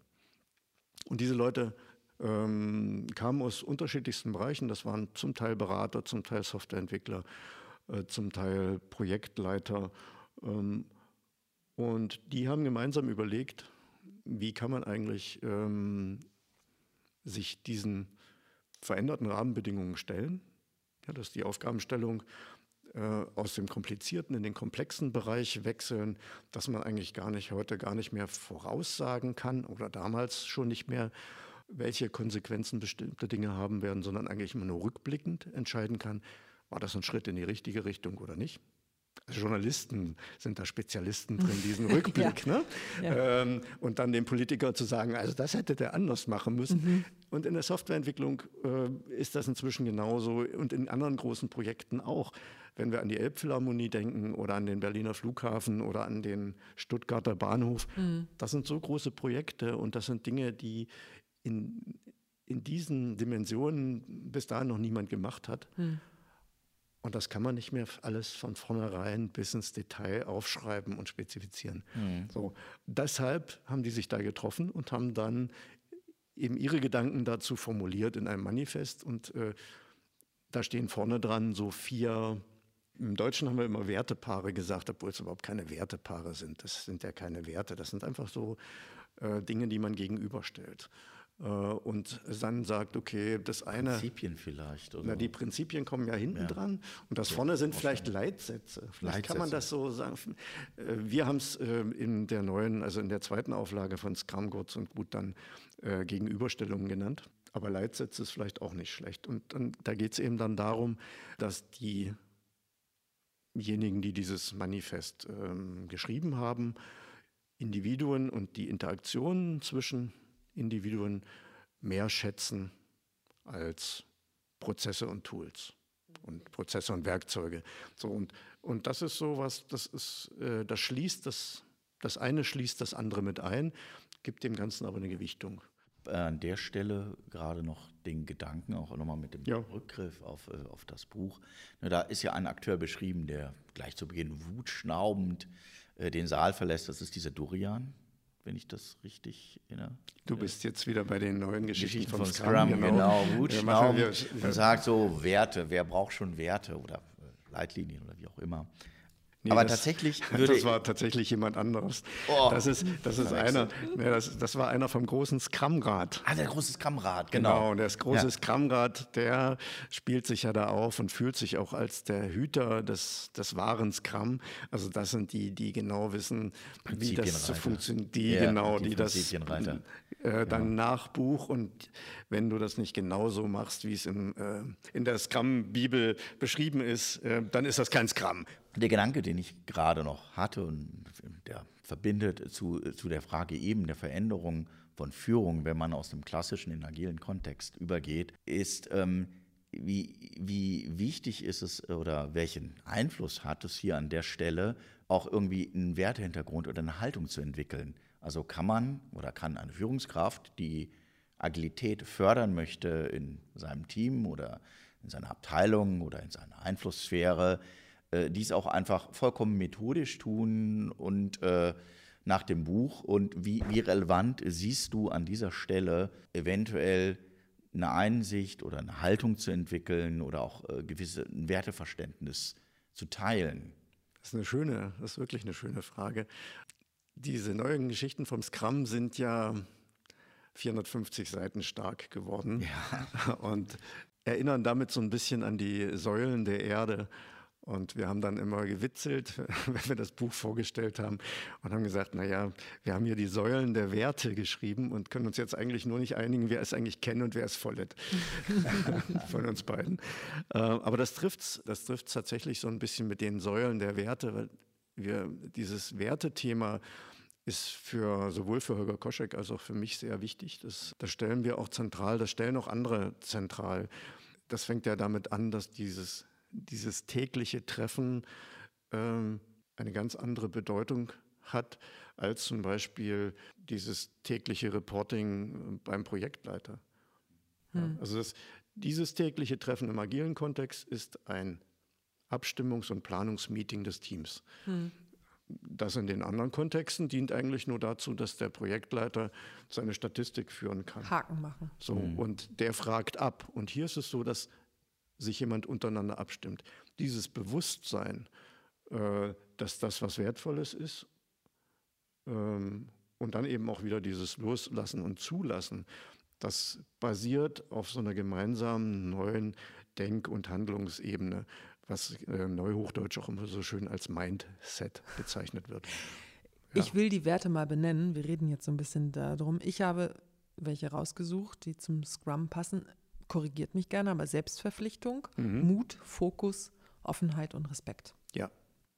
[SPEAKER 3] Und diese Leute ähm, kamen aus unterschiedlichsten Bereichen. Das waren zum Teil Berater, zum Teil Softwareentwickler, äh, zum Teil Projektleiter. Ähm, und die haben gemeinsam überlegt, wie kann man eigentlich ähm, sich diesen veränderten Rahmenbedingungen stellen. Ja, dass die Aufgabenstellung äh, aus dem komplizierten in den komplexen Bereich wechseln, dass man eigentlich gar nicht heute gar nicht mehr voraussagen kann oder damals schon nicht mehr, welche Konsequenzen bestimmte Dinge haben werden, sondern eigentlich immer nur rückblickend entscheiden kann, war das ein Schritt in die richtige Richtung oder nicht. Journalisten sind da Spezialisten drin, diesen Rückblick. ja. Ne? Ja. Ähm, und dann dem Politiker zu sagen, also das hätte der anders machen müssen. Mhm. Und in der Softwareentwicklung äh, ist das inzwischen genauso und in anderen großen Projekten auch. Wenn wir an die Elbphilharmonie denken oder an den Berliner Flughafen oder an den Stuttgarter Bahnhof, mhm. das sind so große Projekte und das sind Dinge, die in, in diesen Dimensionen bis dahin noch niemand gemacht hat. Mhm. Und das kann man nicht mehr alles von vornherein bis ins Detail aufschreiben und spezifizieren. Mhm. So, deshalb haben die sich da getroffen und haben dann eben ihre Gedanken dazu formuliert in einem Manifest. Und äh, da stehen vorne dran so vier, im Deutschen haben wir immer Wertepaare gesagt, obwohl es überhaupt keine Wertepaare sind. Das sind ja keine Werte, das sind einfach so äh, Dinge, die man gegenüberstellt. Äh, und dann sagt, okay, das eine.
[SPEAKER 1] Prinzipien vielleicht.
[SPEAKER 3] Oder? Na, die Prinzipien kommen ja hinten ja. dran und das vorne sind vielleicht Leitsätze. Vielleicht Leitsätze. kann man das so sagen. Äh, wir haben es äh, in der neuen, also in der zweiten Auflage von Scrum kurz und gut dann Gegenüberstellungen genannt. Aber Leitsätze ist vielleicht auch nicht schlecht. Und dann, da geht es eben dann darum, dass diejenigen, die dieses Manifest ähm, geschrieben haben, Individuen und die Interaktionen zwischen Individuen mehr schätzen als Prozesse und Tools und Prozesse und Werkzeuge. So und, und das ist so was, das ist, äh, das schließt das, das eine schließt das andere mit ein, gibt dem Ganzen aber eine Gewichtung.
[SPEAKER 1] An der Stelle gerade noch den Gedanken, auch nochmal mit dem ja. Rückgriff auf, äh, auf das Buch. Da ist ja ein Akteur beschrieben, der gleich zu Beginn wutschnaubend äh, den Saal verlässt. Das ist dieser Durian, wenn ich das richtig erinnere.
[SPEAKER 3] Du bist jetzt wieder bei den neuen Geschichten, Geschichten von,
[SPEAKER 1] von Scrum. Scrum genau, genau. Wutschnaum und sagt so Werte, wer braucht schon Werte oder Leitlinien oder wie auch immer. Nee, aber das, tatsächlich
[SPEAKER 3] würde das war tatsächlich jemand anderes. Oh, das ist, das ist einer, ne, das, das war einer vom großen Scrum-Rat.
[SPEAKER 1] Ah, der große Scrum-Rat, genau. Genau,
[SPEAKER 3] und das große ja. Scrum-Rat, der spielt sich ja da auf und fühlt sich auch als der Hüter des, des wahren Scrum. Also das sind die, die genau wissen, wie das so funktioniert. Die ja, genau, die, die das äh, dann ja. Nachbuch und wenn du das nicht genauso machst, wie es im, äh, in der Scrum-Bibel beschrieben ist, äh, dann ist das kein Scrum.
[SPEAKER 1] Der Gedanke, den ich gerade noch hatte und der verbindet zu, zu der Frage eben der Veränderung von Führung, wenn man aus dem klassischen in agilen Kontext übergeht, ist, ähm, wie, wie wichtig ist es oder welchen Einfluss hat es hier an der Stelle, auch irgendwie einen Wertehintergrund oder eine Haltung zu entwickeln. Also kann man oder kann eine Führungskraft, die Agilität fördern möchte in seinem Team oder in seiner Abteilung oder in seiner Einflusssphäre, äh, dies auch einfach vollkommen methodisch tun und äh, nach dem Buch. Und wie, wie relevant siehst du an dieser Stelle eventuell eine Einsicht oder eine Haltung zu entwickeln oder auch äh, gewisse ein Werteverständnis zu teilen?
[SPEAKER 3] Das ist eine schöne, das ist wirklich eine schöne Frage. Diese neuen Geschichten vom Scrum sind ja 450 Seiten stark geworden ja. und erinnern damit so ein bisschen an die Säulen der Erde. Und wir haben dann immer gewitzelt, wenn wir das Buch vorgestellt haben und haben gesagt, naja, wir haben hier die Säulen der Werte geschrieben und können uns jetzt eigentlich nur nicht einigen, wer es eigentlich kennt und wer es vollet von uns beiden. Äh, aber das trifft das trifft's tatsächlich so ein bisschen mit den Säulen der Werte, weil wir dieses Wertethema ist für sowohl für Holger Koschek als auch für mich sehr wichtig. Das, das stellen wir auch zentral, das stellen auch andere zentral. Das fängt ja damit an, dass dieses, dieses tägliche Treffen ähm, eine ganz andere Bedeutung hat als zum Beispiel dieses tägliche Reporting beim Projektleiter. Hm. Also das, dieses tägliche Treffen im agilen Kontext ist ein Abstimmungs- und Planungsmeeting des Teams. Hm. Das in den anderen Kontexten dient eigentlich nur dazu, dass der Projektleiter seine Statistik führen kann.
[SPEAKER 2] Haken machen.
[SPEAKER 3] So, mhm. und der fragt ab. Und hier ist es so, dass sich jemand untereinander abstimmt. Dieses Bewusstsein, äh, dass das was Wertvolles ist ähm, und dann eben auch wieder dieses Loslassen und Zulassen, das basiert auf so einer gemeinsamen neuen Denk- und Handlungsebene was äh, Neuhochdeutsch auch immer so schön als Mindset bezeichnet wird.
[SPEAKER 2] Ja. Ich will die Werte mal benennen. Wir reden jetzt so ein bisschen darum. Ich habe welche rausgesucht, die zum Scrum passen. Korrigiert mich gerne, aber Selbstverpflichtung, mhm. Mut, Fokus, Offenheit und Respekt.
[SPEAKER 3] Ja.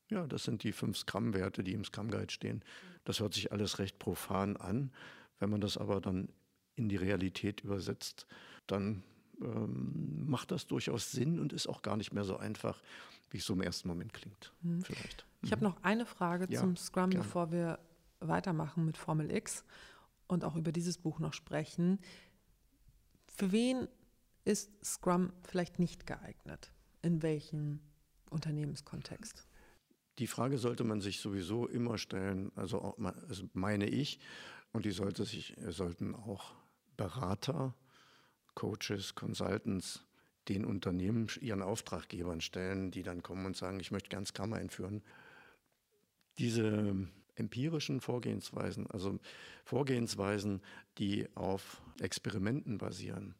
[SPEAKER 3] Ja, das sind die fünf Scrum-Werte, die im Scrum Guide stehen. Das hört sich alles recht profan an. Wenn man das aber dann in die Realität übersetzt, dann ähm, macht das durchaus Sinn und ist auch gar nicht mehr so einfach, wie es so im ersten Moment klingt. Mhm. Vielleicht.
[SPEAKER 2] Ich habe mhm. noch eine Frage ja, zum Scrum, gerne. bevor wir weitermachen mit Formel X und auch über dieses Buch noch sprechen. Für wen ist Scrum vielleicht nicht geeignet? In welchem Unternehmenskontext?
[SPEAKER 3] Die Frage sollte man sich sowieso immer stellen, also, also meine ich, und die sollte sich, sollten auch Berater Coaches, Consultants den Unternehmen, ihren Auftraggebern stellen, die dann kommen und sagen, ich möchte ganz Kammer einführen. Diese empirischen Vorgehensweisen, also Vorgehensweisen, die auf Experimenten basieren,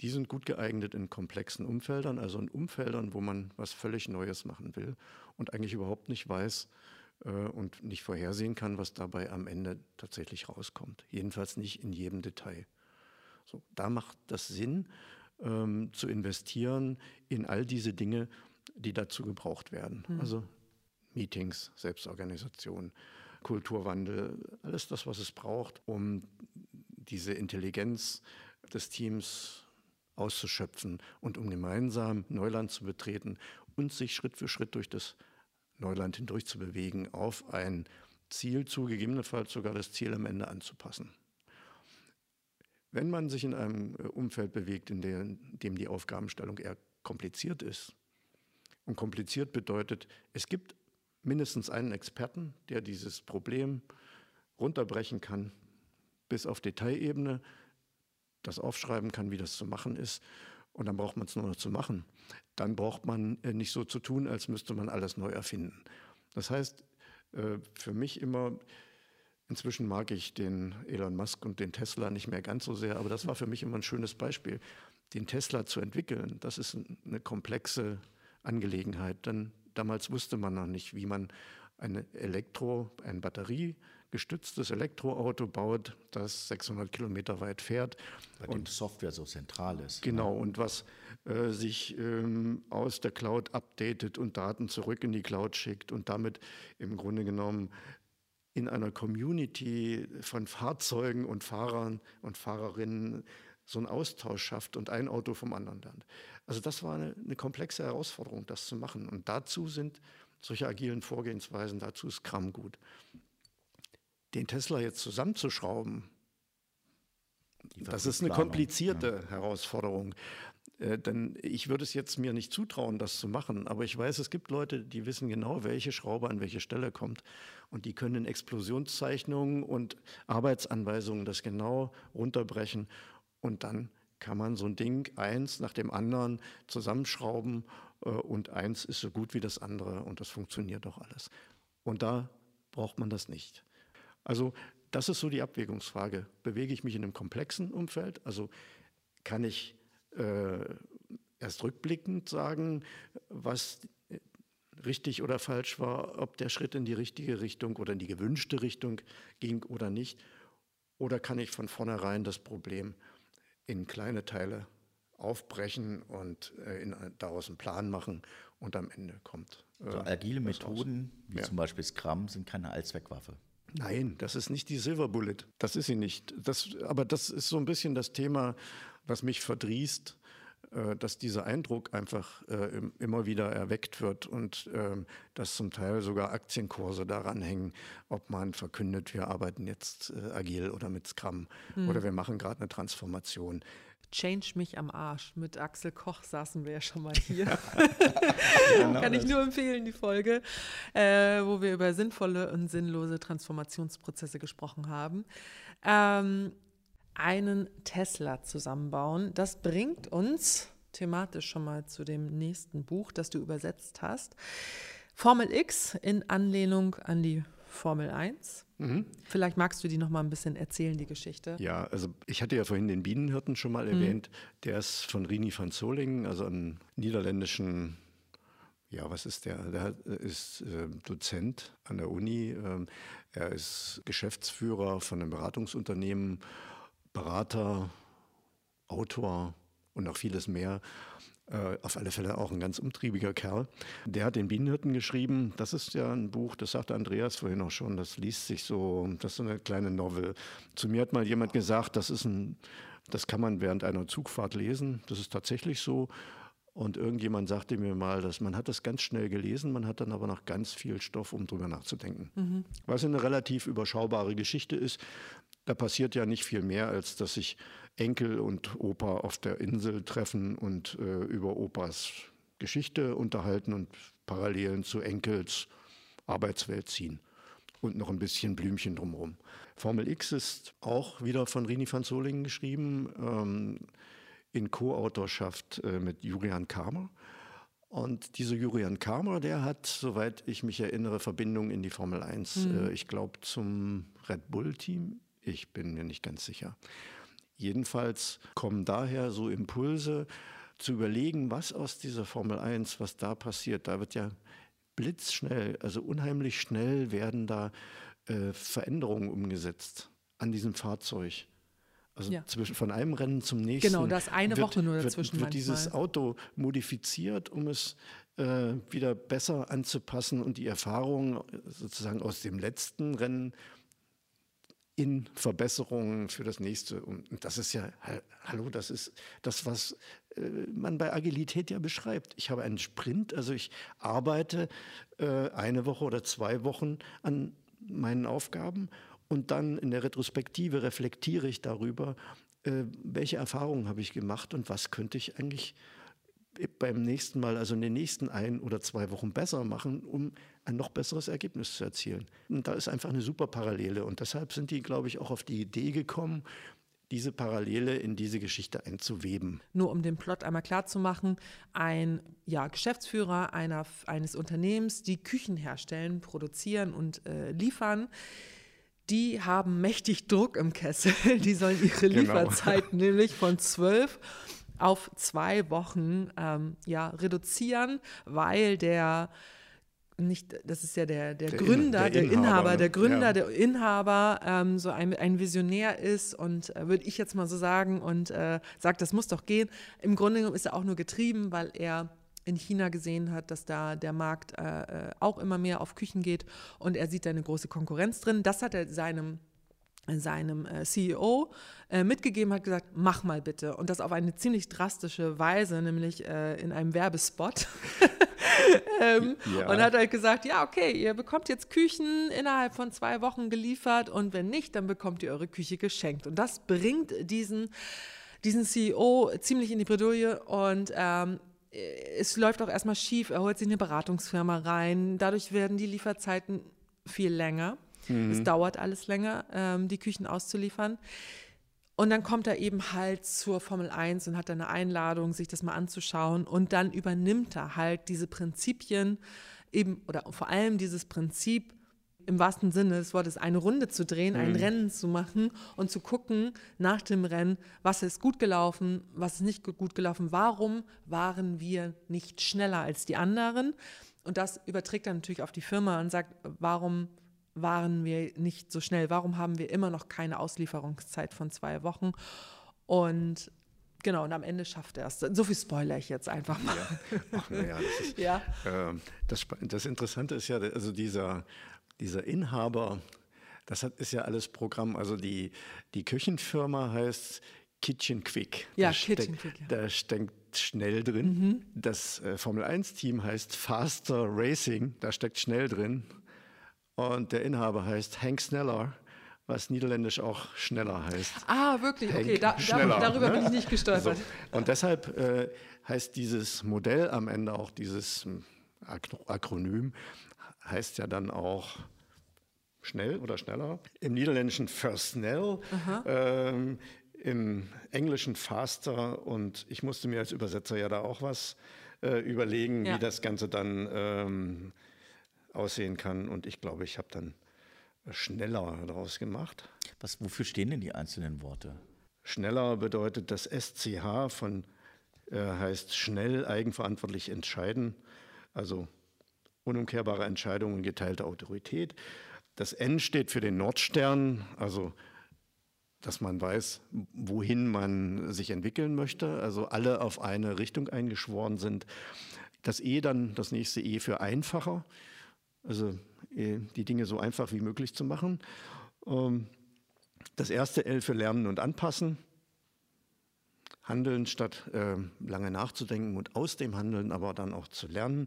[SPEAKER 3] die sind gut geeignet in komplexen Umfeldern, also in Umfeldern, wo man was völlig Neues machen will und eigentlich überhaupt nicht weiß äh, und nicht vorhersehen kann, was dabei am Ende tatsächlich rauskommt. Jedenfalls nicht in jedem Detail. So, da macht das Sinn, ähm, zu investieren in all diese Dinge, die dazu gebraucht werden. Mhm. Also Meetings, Selbstorganisation, Kulturwandel, alles das, was es braucht, um diese Intelligenz des Teams auszuschöpfen und um gemeinsam Neuland zu betreten und sich Schritt für Schritt durch das Neuland hindurch zu bewegen, auf ein Ziel zu, gegebenenfalls sogar das Ziel am Ende anzupassen. Wenn man sich in einem äh, Umfeld bewegt, in dem die Aufgabenstellung eher kompliziert ist, und kompliziert bedeutet, es gibt mindestens einen Experten, der dieses Problem runterbrechen kann bis auf Detailebene, das aufschreiben kann, wie das zu machen ist, und dann braucht man es nur noch zu machen. Dann braucht man äh, nicht so zu tun, als müsste man alles neu erfinden. Das heißt, äh, für mich immer Inzwischen mag ich den Elon Musk und den Tesla nicht mehr ganz so sehr, aber das war für mich immer ein schönes Beispiel. Den Tesla zu entwickeln, das ist eine komplexe Angelegenheit, denn damals wusste man noch nicht, wie man ein Elektro, ein batteriegestütztes Elektroauto baut, das 600 Kilometer weit fährt.
[SPEAKER 1] Bei und Software so zentral ist.
[SPEAKER 3] Genau, ne? und was äh, sich ähm, aus der Cloud updatet und Daten zurück in die Cloud schickt und damit im Grunde genommen in einer Community von Fahrzeugen und Fahrern und Fahrerinnen so einen Austausch schafft und ein Auto vom anderen lernt. Also das war eine, eine, komplexe Herausforderung, das zu machen. Und dazu sind solche agilen Vorgehensweisen, dazu ist Scrum gut. Den Tesla jetzt zusammenzuschrauben, das ist eine komplizierte ja. Herausforderung. Äh, denn ich würde es jetzt mir nicht zutrauen, das zu machen. Aber ich weiß, es gibt Leute, die wissen genau, welche Schraube an welche Stelle kommt. Und die können in Explosionszeichnungen und Arbeitsanweisungen das genau runterbrechen. Und dann kann man so ein Ding eins nach dem anderen zusammenschrauben. Äh, und eins ist so gut wie das andere. Und das funktioniert doch alles. Und da braucht man das nicht. Also das ist so die Abwägungsfrage. Bewege ich mich in einem komplexen Umfeld? Also kann ich äh, erst rückblickend sagen, was richtig oder falsch war, ob der Schritt in die richtige Richtung oder in die gewünschte Richtung ging oder nicht. Oder kann ich von vornherein das Problem in kleine Teile aufbrechen und äh, in, daraus einen Plan machen und am Ende kommt.
[SPEAKER 1] Äh, also agile Methoden, raus. wie ja. zum Beispiel Scrum, sind keine Allzweckwaffe.
[SPEAKER 3] Nein, das ist nicht die Silver Bullet. Das ist sie nicht. Das, aber das ist so ein bisschen das Thema, was mich verdrießt, äh, dass dieser Eindruck einfach äh, immer wieder erweckt wird und ähm, dass zum Teil sogar Aktienkurse daran hängen, ob man verkündet, wir arbeiten jetzt äh, agil oder mit Scrum mhm. oder wir machen gerade eine Transformation.
[SPEAKER 2] Change mich am Arsch. Mit Axel Koch saßen wir ja schon mal hier. genau Kann ich nur empfehlen, die Folge, äh, wo wir über sinnvolle und sinnlose Transformationsprozesse gesprochen haben. Ähm, einen Tesla zusammenbauen, das bringt uns thematisch schon mal zu dem nächsten Buch, das du übersetzt hast. Formel X in Anlehnung an die Formel 1. Mhm. Vielleicht magst du die noch mal ein bisschen erzählen, die Geschichte.
[SPEAKER 3] Ja, also ich hatte ja vorhin den Bienenhirten schon mal mhm. erwähnt. Der ist von Rini van Solingen, also einem niederländischen, ja, was ist der? Der ist äh, Dozent an der Uni. Ähm, er ist Geschäftsführer von einem Beratungsunternehmen, Berater, Autor und noch vieles mehr. Äh, auf alle Fälle auch ein ganz umtriebiger Kerl. Der hat den Bienenhirten geschrieben. Das ist ja ein Buch, das sagte Andreas vorhin auch schon, das liest sich so, das ist so eine kleine Novel. Zu mir hat mal jemand gesagt, das ist ein, das kann man während einer Zugfahrt lesen. Das ist tatsächlich so. Und irgendjemand sagte mir mal, dass man hat das ganz schnell gelesen, man hat dann aber noch ganz viel Stoff, um drüber nachzudenken. Mhm. Was eine relativ überschaubare Geschichte ist. Da passiert ja nicht viel mehr, als dass sich Enkel und Opa auf der Insel treffen und äh, über Opas Geschichte unterhalten und Parallelen zu Enkels Arbeitswelt ziehen. Und noch ein bisschen Blümchen drumherum. Formel X ist auch wieder von Rini van Solingen geschrieben, ähm, in Co-Autorschaft äh, mit Julian Karmer. Und dieser Julian Karmer, der hat, soweit ich mich erinnere, Verbindung in die Formel 1. Mhm. Äh, ich glaube zum Red Bull-Team. Ich bin mir nicht ganz sicher. Jedenfalls kommen daher so Impulse zu überlegen, was aus dieser Formel 1, was da passiert. Da wird ja blitzschnell, also unheimlich schnell werden da äh, Veränderungen umgesetzt an diesem Fahrzeug. Also ja. zwischen, von einem Rennen zum nächsten.
[SPEAKER 2] Genau, das eine wird, Woche nur dazwischen.
[SPEAKER 3] Wird, wird dieses Auto modifiziert, um es äh, wieder besser anzupassen und die Erfahrungen sozusagen aus dem letzten Rennen in Verbesserungen für das nächste. Und das ist ja, hallo, das ist das, was äh, man bei Agilität ja beschreibt. Ich habe einen Sprint, also ich arbeite äh, eine Woche oder zwei Wochen an meinen Aufgaben und dann in der Retrospektive reflektiere ich darüber, äh, welche Erfahrungen habe ich gemacht und was könnte ich eigentlich beim nächsten Mal, also in den nächsten ein oder zwei Wochen besser machen, um ein noch besseres Ergebnis zu erzielen. Und da ist einfach eine super Parallele. Und deshalb sind die, glaube ich, auch auf die Idee gekommen, diese Parallele in diese Geschichte einzuweben.
[SPEAKER 2] Nur um den Plot einmal klar zu machen, ein ja, Geschäftsführer einer, eines Unternehmens, die Küchen herstellen, produzieren und äh, liefern, die haben mächtig Druck im Kessel. Die sollen ihre genau. Lieferzeit nämlich von zwölf auf zwei Wochen ähm, ja, reduzieren, weil der nicht, das ist ja der, der, der Gründer, in, der, der, Inhaber, ne? der Gründer, ja. der Inhaber ähm, so ein, ein Visionär ist und äh, würde ich jetzt mal so sagen und äh, sagt, das muss doch gehen. Im Grunde ist er auch nur getrieben, weil er in China gesehen hat, dass da der Markt äh, äh auch immer mehr auf Küchen geht und er sieht da eine große Konkurrenz drin. Das hat er seinem seinem äh, CEO äh, mitgegeben hat, gesagt, mach mal bitte. Und das auf eine ziemlich drastische Weise, nämlich äh, in einem Werbespot. ähm, ja. Und hat halt gesagt, ja, okay, ihr bekommt jetzt Küchen innerhalb von zwei Wochen geliefert und wenn nicht, dann bekommt ihr eure Küche geschenkt. Und das bringt diesen, diesen CEO ziemlich in die Bredouille und ähm, es läuft auch erstmal schief. Er holt sich eine Beratungsfirma rein. Dadurch werden die Lieferzeiten viel länger. Mhm. Es dauert alles länger, ähm, die Küchen auszuliefern. Und dann kommt er eben halt zur Formel 1 und hat eine Einladung, sich das mal anzuschauen. Und dann übernimmt er halt diese Prinzipien eben, oder vor allem dieses Prinzip, im wahrsten Sinne des Wortes, eine Runde zu drehen, mhm. ein Rennen zu machen und zu gucken nach dem Rennen, was ist gut gelaufen, was ist nicht gut gelaufen, warum waren wir nicht schneller als die anderen. Und das überträgt er natürlich auf die Firma und sagt, warum waren wir nicht so schnell? Warum haben wir immer noch keine Auslieferungszeit von zwei Wochen? Und genau, und am Ende schafft er es. So viel spoiler ich jetzt einfach mal. Ja. Ach,
[SPEAKER 3] ja, das, ist, ja. Äh, das, das, Interessante ist ja, also dieser, dieser Inhaber Das hat, ist ja alles Programm. Also die, die Küchenfirma heißt Kitchen Quick.
[SPEAKER 2] Ja,
[SPEAKER 3] da
[SPEAKER 2] Kitchen
[SPEAKER 3] steckt,
[SPEAKER 2] Quick, ja.
[SPEAKER 3] Da steckt schnell drin. Das äh, Formel 1-Team heißt Faster Racing. Da steckt schnell drin. Und der Inhaber heißt Hank Sneller, was niederländisch auch schneller heißt.
[SPEAKER 2] Ah, wirklich? Okay,
[SPEAKER 3] Hank
[SPEAKER 2] da,
[SPEAKER 3] Schneller,
[SPEAKER 2] dar darüber
[SPEAKER 3] ne?
[SPEAKER 2] bin ich nicht gestolpert.
[SPEAKER 3] So. Und deshalb äh, heißt dieses Modell am Ende auch dieses hm, Akro- Akronym, heißt ja dann auch schnell oder schneller. Im Niederländischen Versnell, ähm, im Englischen Faster und ich musste mir als Übersetzer ja da auch was äh, überlegen,
[SPEAKER 2] Ja.
[SPEAKER 3] wie das Ganze dann ähm, aussehen kann. Und ich glaube, ich habe dann schneller daraus gemacht.
[SPEAKER 1] Was, wofür stehen denn die einzelnen Worte?
[SPEAKER 3] Schneller bedeutet das SCH von äh, heißt schnell eigenverantwortlich entscheiden, also unumkehrbare Entscheidungen, geteilte Autorität. Das N steht für den Nordstern, also dass man weiß, wohin man sich entwickeln möchte, also alle auf eine Richtung eingeschworen sind. Das E dann, das nächste E für einfacher, also äh, die Dinge so einfach wie möglich zu machen. Ähm, Das erste L für Lernen und Anpassen. Handeln statt äh, lange nachzudenken und aus dem Handeln aber dann auch zu lernen.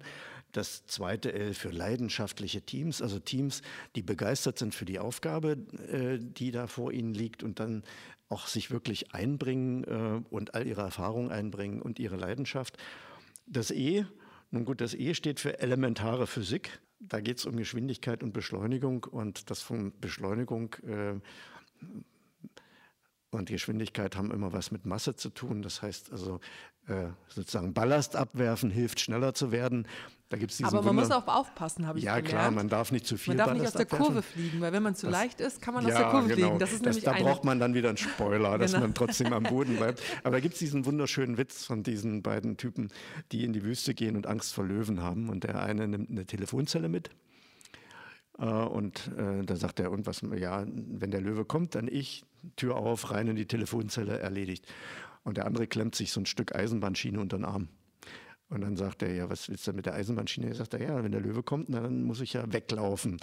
[SPEAKER 3] Das zweite L für leidenschaftliche Teams, also Teams, die begeistert sind für die Aufgabe, äh, die da vor ihnen liegt und dann auch sich wirklich einbringen äh, und all ihre Erfahrung einbringen und ihre Leidenschaft. Das E, nun gut, das E steht für elementare Physik. Da geht es um Geschwindigkeit und Beschleunigung und das von Beschleunigung äh, und Geschwindigkeit haben immer was mit Masse zu tun. Das heißt also sozusagen Ballast abwerfen hilft schneller zu werden. Da gibt es diesen
[SPEAKER 2] Aber man muss
[SPEAKER 3] Wunder-
[SPEAKER 2] auch aufpassen, habe ich
[SPEAKER 3] ja
[SPEAKER 2] gelernt.
[SPEAKER 3] klar, man darf nicht zu viel
[SPEAKER 2] Man darf nicht
[SPEAKER 3] Ballast
[SPEAKER 2] aus der
[SPEAKER 3] abwerfen.
[SPEAKER 2] Kurve fliegen, weil wenn man zu
[SPEAKER 3] Das-
[SPEAKER 2] leicht ist, kann man aus
[SPEAKER 3] ja,
[SPEAKER 2] der Kurve
[SPEAKER 3] genau.
[SPEAKER 2] fliegen. Das ist
[SPEAKER 3] das,
[SPEAKER 2] nämlich
[SPEAKER 3] da
[SPEAKER 2] eine,
[SPEAKER 3] braucht man dann wieder einen Spoiler, dass
[SPEAKER 2] Genau.
[SPEAKER 3] man trotzdem am Boden bleibt. Aber da gibt es diesen wunderschönen Witz von diesen beiden Typen, die in die Wüste gehen und Angst vor Löwen haben. Und der eine nimmt eine Telefonzelle mit. Äh, Und äh, da sagt er, und was, ja, wenn der Löwe kommt, dann ich, Tür auf, rein in die Telefonzelle, erledigt. Und der andere klemmt sich so ein Stück Eisenbahnschiene unter den Arm. Und dann sagt er, ja, was willst du mit der Eisenbahnschiene? Er sagt ja, wenn der Löwe kommt, dann muss ich ja weglaufen.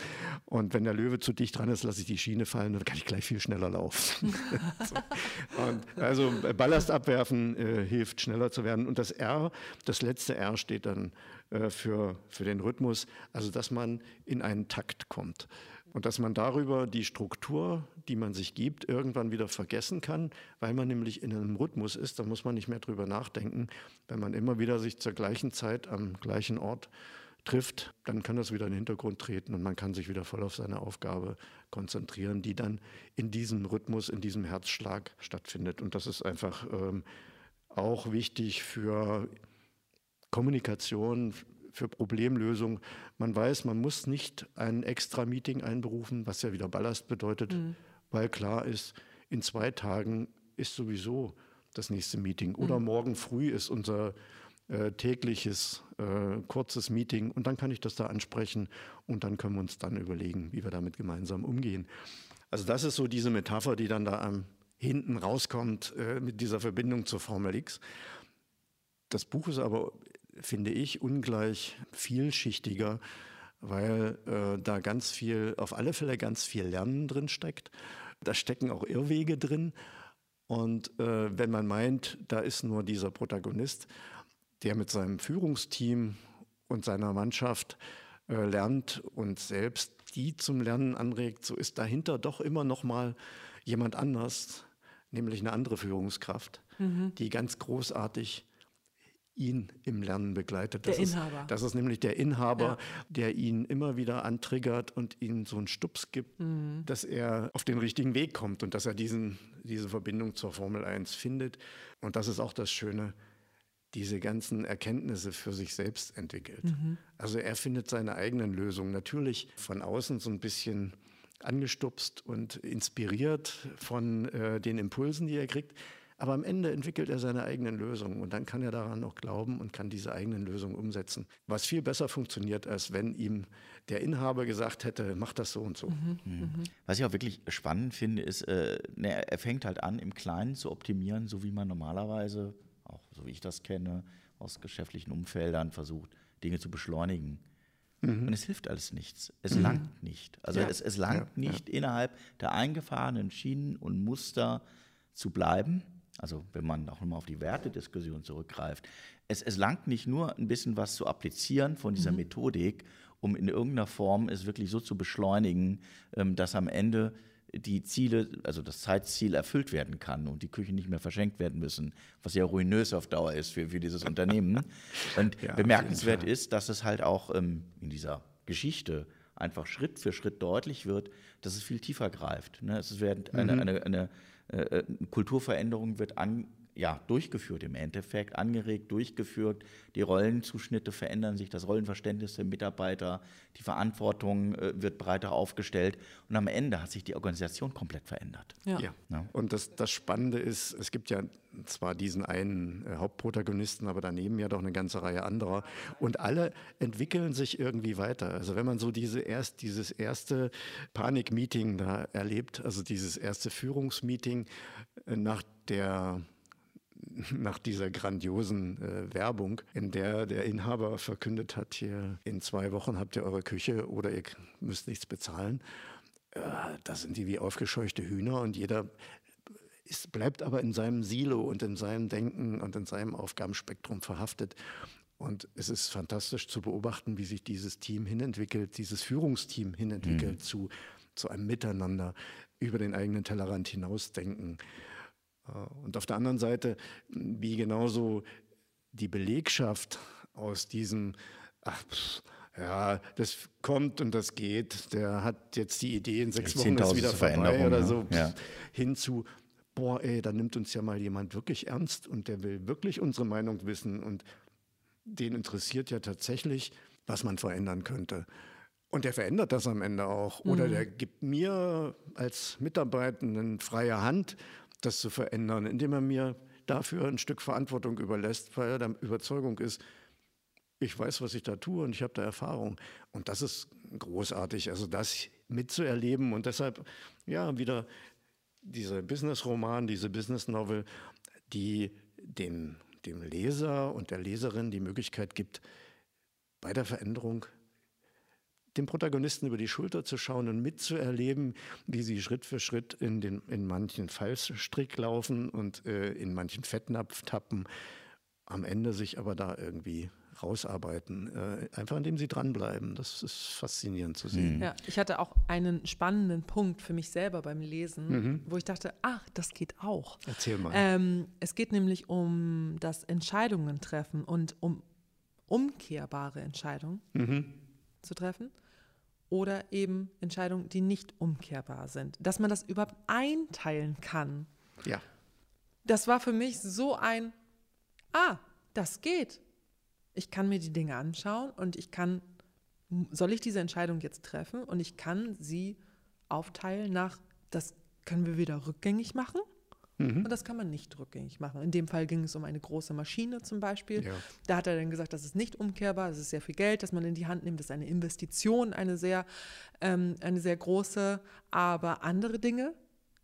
[SPEAKER 3] Und wenn der Löwe zu dicht dran ist, lasse ich die Schiene fallen, dann kann ich gleich viel schneller laufen. so. Also äh, Ballast abwerfen äh, hilft schneller zu werden. Und das R, das letzte R steht dann äh, für, für den Rhythmus, also dass man in einen Takt kommt. Und dass man darüber die Struktur, die man sich gibt, irgendwann wieder vergessen kann, weil man nämlich in einem Rhythmus ist, da muss man nicht mehr drüber nachdenken. Wenn man immer wieder sich zur gleichen Zeit am gleichen Ort trifft, dann kann das wieder in den Hintergrund treten und man kann sich wieder voll auf seine Aufgabe konzentrieren, die dann in diesem Rhythmus, in diesem Herzschlag stattfindet. Und das ist einfach ähm, auch wichtig für Kommunikation, für Problemlösung. Man weiß, man muss nicht ein extra Meeting einberufen, was ja wieder Ballast bedeutet, weil klar ist, in zwei Tagen ist sowieso das nächste Meeting oder morgen früh ist unser äh, tägliches äh, kurzes Meeting und dann kann ich das da ansprechen und dann können wir uns dann überlegen, wie wir damit gemeinsam umgehen. Also das ist so diese Metapher, die dann da am hinten rauskommt äh, mit dieser Verbindung zur Formel X. Das Buch ist aber, finde ich, ungleich vielschichtiger, weil äh, da ganz viel, auf alle Fälle ganz viel Lernen drin steckt. Da stecken auch Irrwege drin. Und äh, wenn man meint, da ist nur dieser Protagonist, der mit seinem Führungsteam und seiner Mannschaft äh, lernt und selbst die zum Lernen anregt, so ist dahinter doch immer noch mal jemand anders, nämlich eine andere Führungskraft, die ganz großartig ihn im Lernen begleitet.
[SPEAKER 2] Der
[SPEAKER 3] Das ist,
[SPEAKER 2] Inhaber.
[SPEAKER 3] Das ist nämlich der Inhaber,
[SPEAKER 2] Ja.
[SPEAKER 3] der ihn immer wieder antriggert und ihm so einen Stups gibt, dass er auf den richtigen Weg kommt und dass er diesen, diese Verbindung zur Formel 1 findet. Und das ist auch das Schöne, diese ganzen Erkenntnisse für sich selbst entwickelt. Also er findet seine eigenen Lösungen. Natürlich von außen so ein bisschen angestupst und inspiriert von äh, den Impulsen, die er kriegt. Aber am Ende entwickelt er seine eigenen Lösungen und dann kann er daran auch glauben und kann diese eigenen Lösungen umsetzen. Was viel besser funktioniert, als wenn ihm der Inhaber gesagt hätte, mach das so und so.
[SPEAKER 1] Was ich auch wirklich spannend finde, ist, äh, ne, er fängt halt an, im Kleinen zu optimieren, so wie man normalerweise, auch so wie ich das kenne, aus geschäftlichen Umfeldern versucht, Dinge zu beschleunigen. Mhm. Und es hilft alles nichts. Es mhm. langt nicht. Also ja. es, es langt ja, nicht, ja. innerhalb der eingefahrenen Schienen und Muster zu bleiben. Also wenn man auch nochmal auf die Wertediskussion zurückgreift. Es, es langt nicht nur ein bisschen was zu applizieren von dieser mhm. Methodik, um in irgendeiner Form es wirklich so zu beschleunigen, ähm, dass am Ende die Ziele, also das Zeitziel erfüllt werden kann und die Küchen nicht mehr verschenkt werden müssen, was ja ruinös auf Dauer ist für, für dieses Unternehmen. Und ja, bemerkenswert ist, dass es halt auch ähm, in dieser Geschichte einfach Schritt für Schritt deutlich wird, dass es viel tiefer greift. Ne? Es wird eine, mhm. eine, eine, Kulturveränderung wird an, ja, durchgeführt im Endeffekt, angeregt, durchgeführt. Die Rollenzuschnitte verändern sich, das Rollenverständnis der Mitarbeiter, die Verantwortung äh, wird breiter aufgestellt und am Ende hat sich die Organisation komplett verändert.
[SPEAKER 3] Ja. ja. ja. Und das, das Spannende ist, es gibt ja zwar diesen einen äh, Hauptprotagonisten, aber daneben ja doch eine ganze Reihe anderer und alle entwickeln sich irgendwie weiter. Also wenn man so diese erst, dieses erste Panik-Meeting da erlebt, also dieses erste Führungsmeeting äh, nach der nach dieser grandiosen äh, Werbung, in der der Inhaber verkündet hat, hier in zwei Wochen habt ihr eure Küche oder ihr müsst nichts bezahlen. Äh, da sind die wie aufgescheuchte Hühner und jeder ist, bleibt aber in seinem Silo und in seinem Denken und in seinem Aufgabenspektrum verhaftet. Und es ist fantastisch zu beobachten, wie sich dieses Team hinentwickelt, dieses Führungsteam hinentwickelt mhm. zu, zu einem Miteinander, über den eigenen Tellerrand hinausdenken. Äh, und auf der anderen Seite, wie genauso die Belegschaft aus diesem, ach, pff, ja, das kommt und das geht, der hat jetzt die Idee, in sechs Wochen ist wieder vorbei oder so, pff, ja. hinzu, boah, ey, da nimmt uns ja mal jemand wirklich ernst und der will wirklich unsere Meinung wissen und den interessiert ja tatsächlich, was man verändern könnte. Und der verändert das am Ende auch. Oder mhm. der gibt mir als Mitarbeitenden freie Hand, das zu verändern, indem er mir dafür ein Stück Verantwortung überlässt, weil er der Überzeugung ist, ich weiß, was ich da tue und ich habe da Erfahrung. Und das ist großartig, also das mitzuerleben und deshalb, ja, wieder dieser Business-Roman, diese Business-Novel, die dem, dem Leser und der Leserin die Möglichkeit gibt, bei der Veränderung dem Protagonisten über die Schulter zu schauen und mitzuerleben, wie sie Schritt für Schritt in, den, in manchen Fallstrick laufen und äh, in manchen Fettnapf tappen, am Ende sich aber da irgendwie rausarbeiten, äh, einfach indem sie dranbleiben. Das ist faszinierend zu sehen.
[SPEAKER 2] Mhm. Ja, ich hatte auch einen spannenden Punkt für mich selber beim Lesen, mhm. wo ich dachte, ach, das geht auch.
[SPEAKER 3] Erzähl mal.
[SPEAKER 2] Ähm, es geht nämlich um das Entscheidungen treffen und um umkehrbare Entscheidungen. Mhm zu treffen oder eben Entscheidungen, die nicht umkehrbar sind. Dass man das überhaupt einteilen kann.
[SPEAKER 3] Ja.
[SPEAKER 2] Das war für mich so ein, ah, das geht. Ich kann mir die Dinge anschauen und ich kann, soll ich diese Entscheidung jetzt treffen und ich kann sie aufteilen nach, das können wir wieder rückgängig machen Mhm. Und das kann man nicht rückgängig machen. In dem Fall ging es um eine große Maschine zum Beispiel. Ja. Da hat er dann gesagt, das ist nicht umkehrbar, das ist sehr viel Geld, das man in die Hand nimmt, das ist eine Investition, eine sehr, ähm, eine sehr große. Aber andere Dinge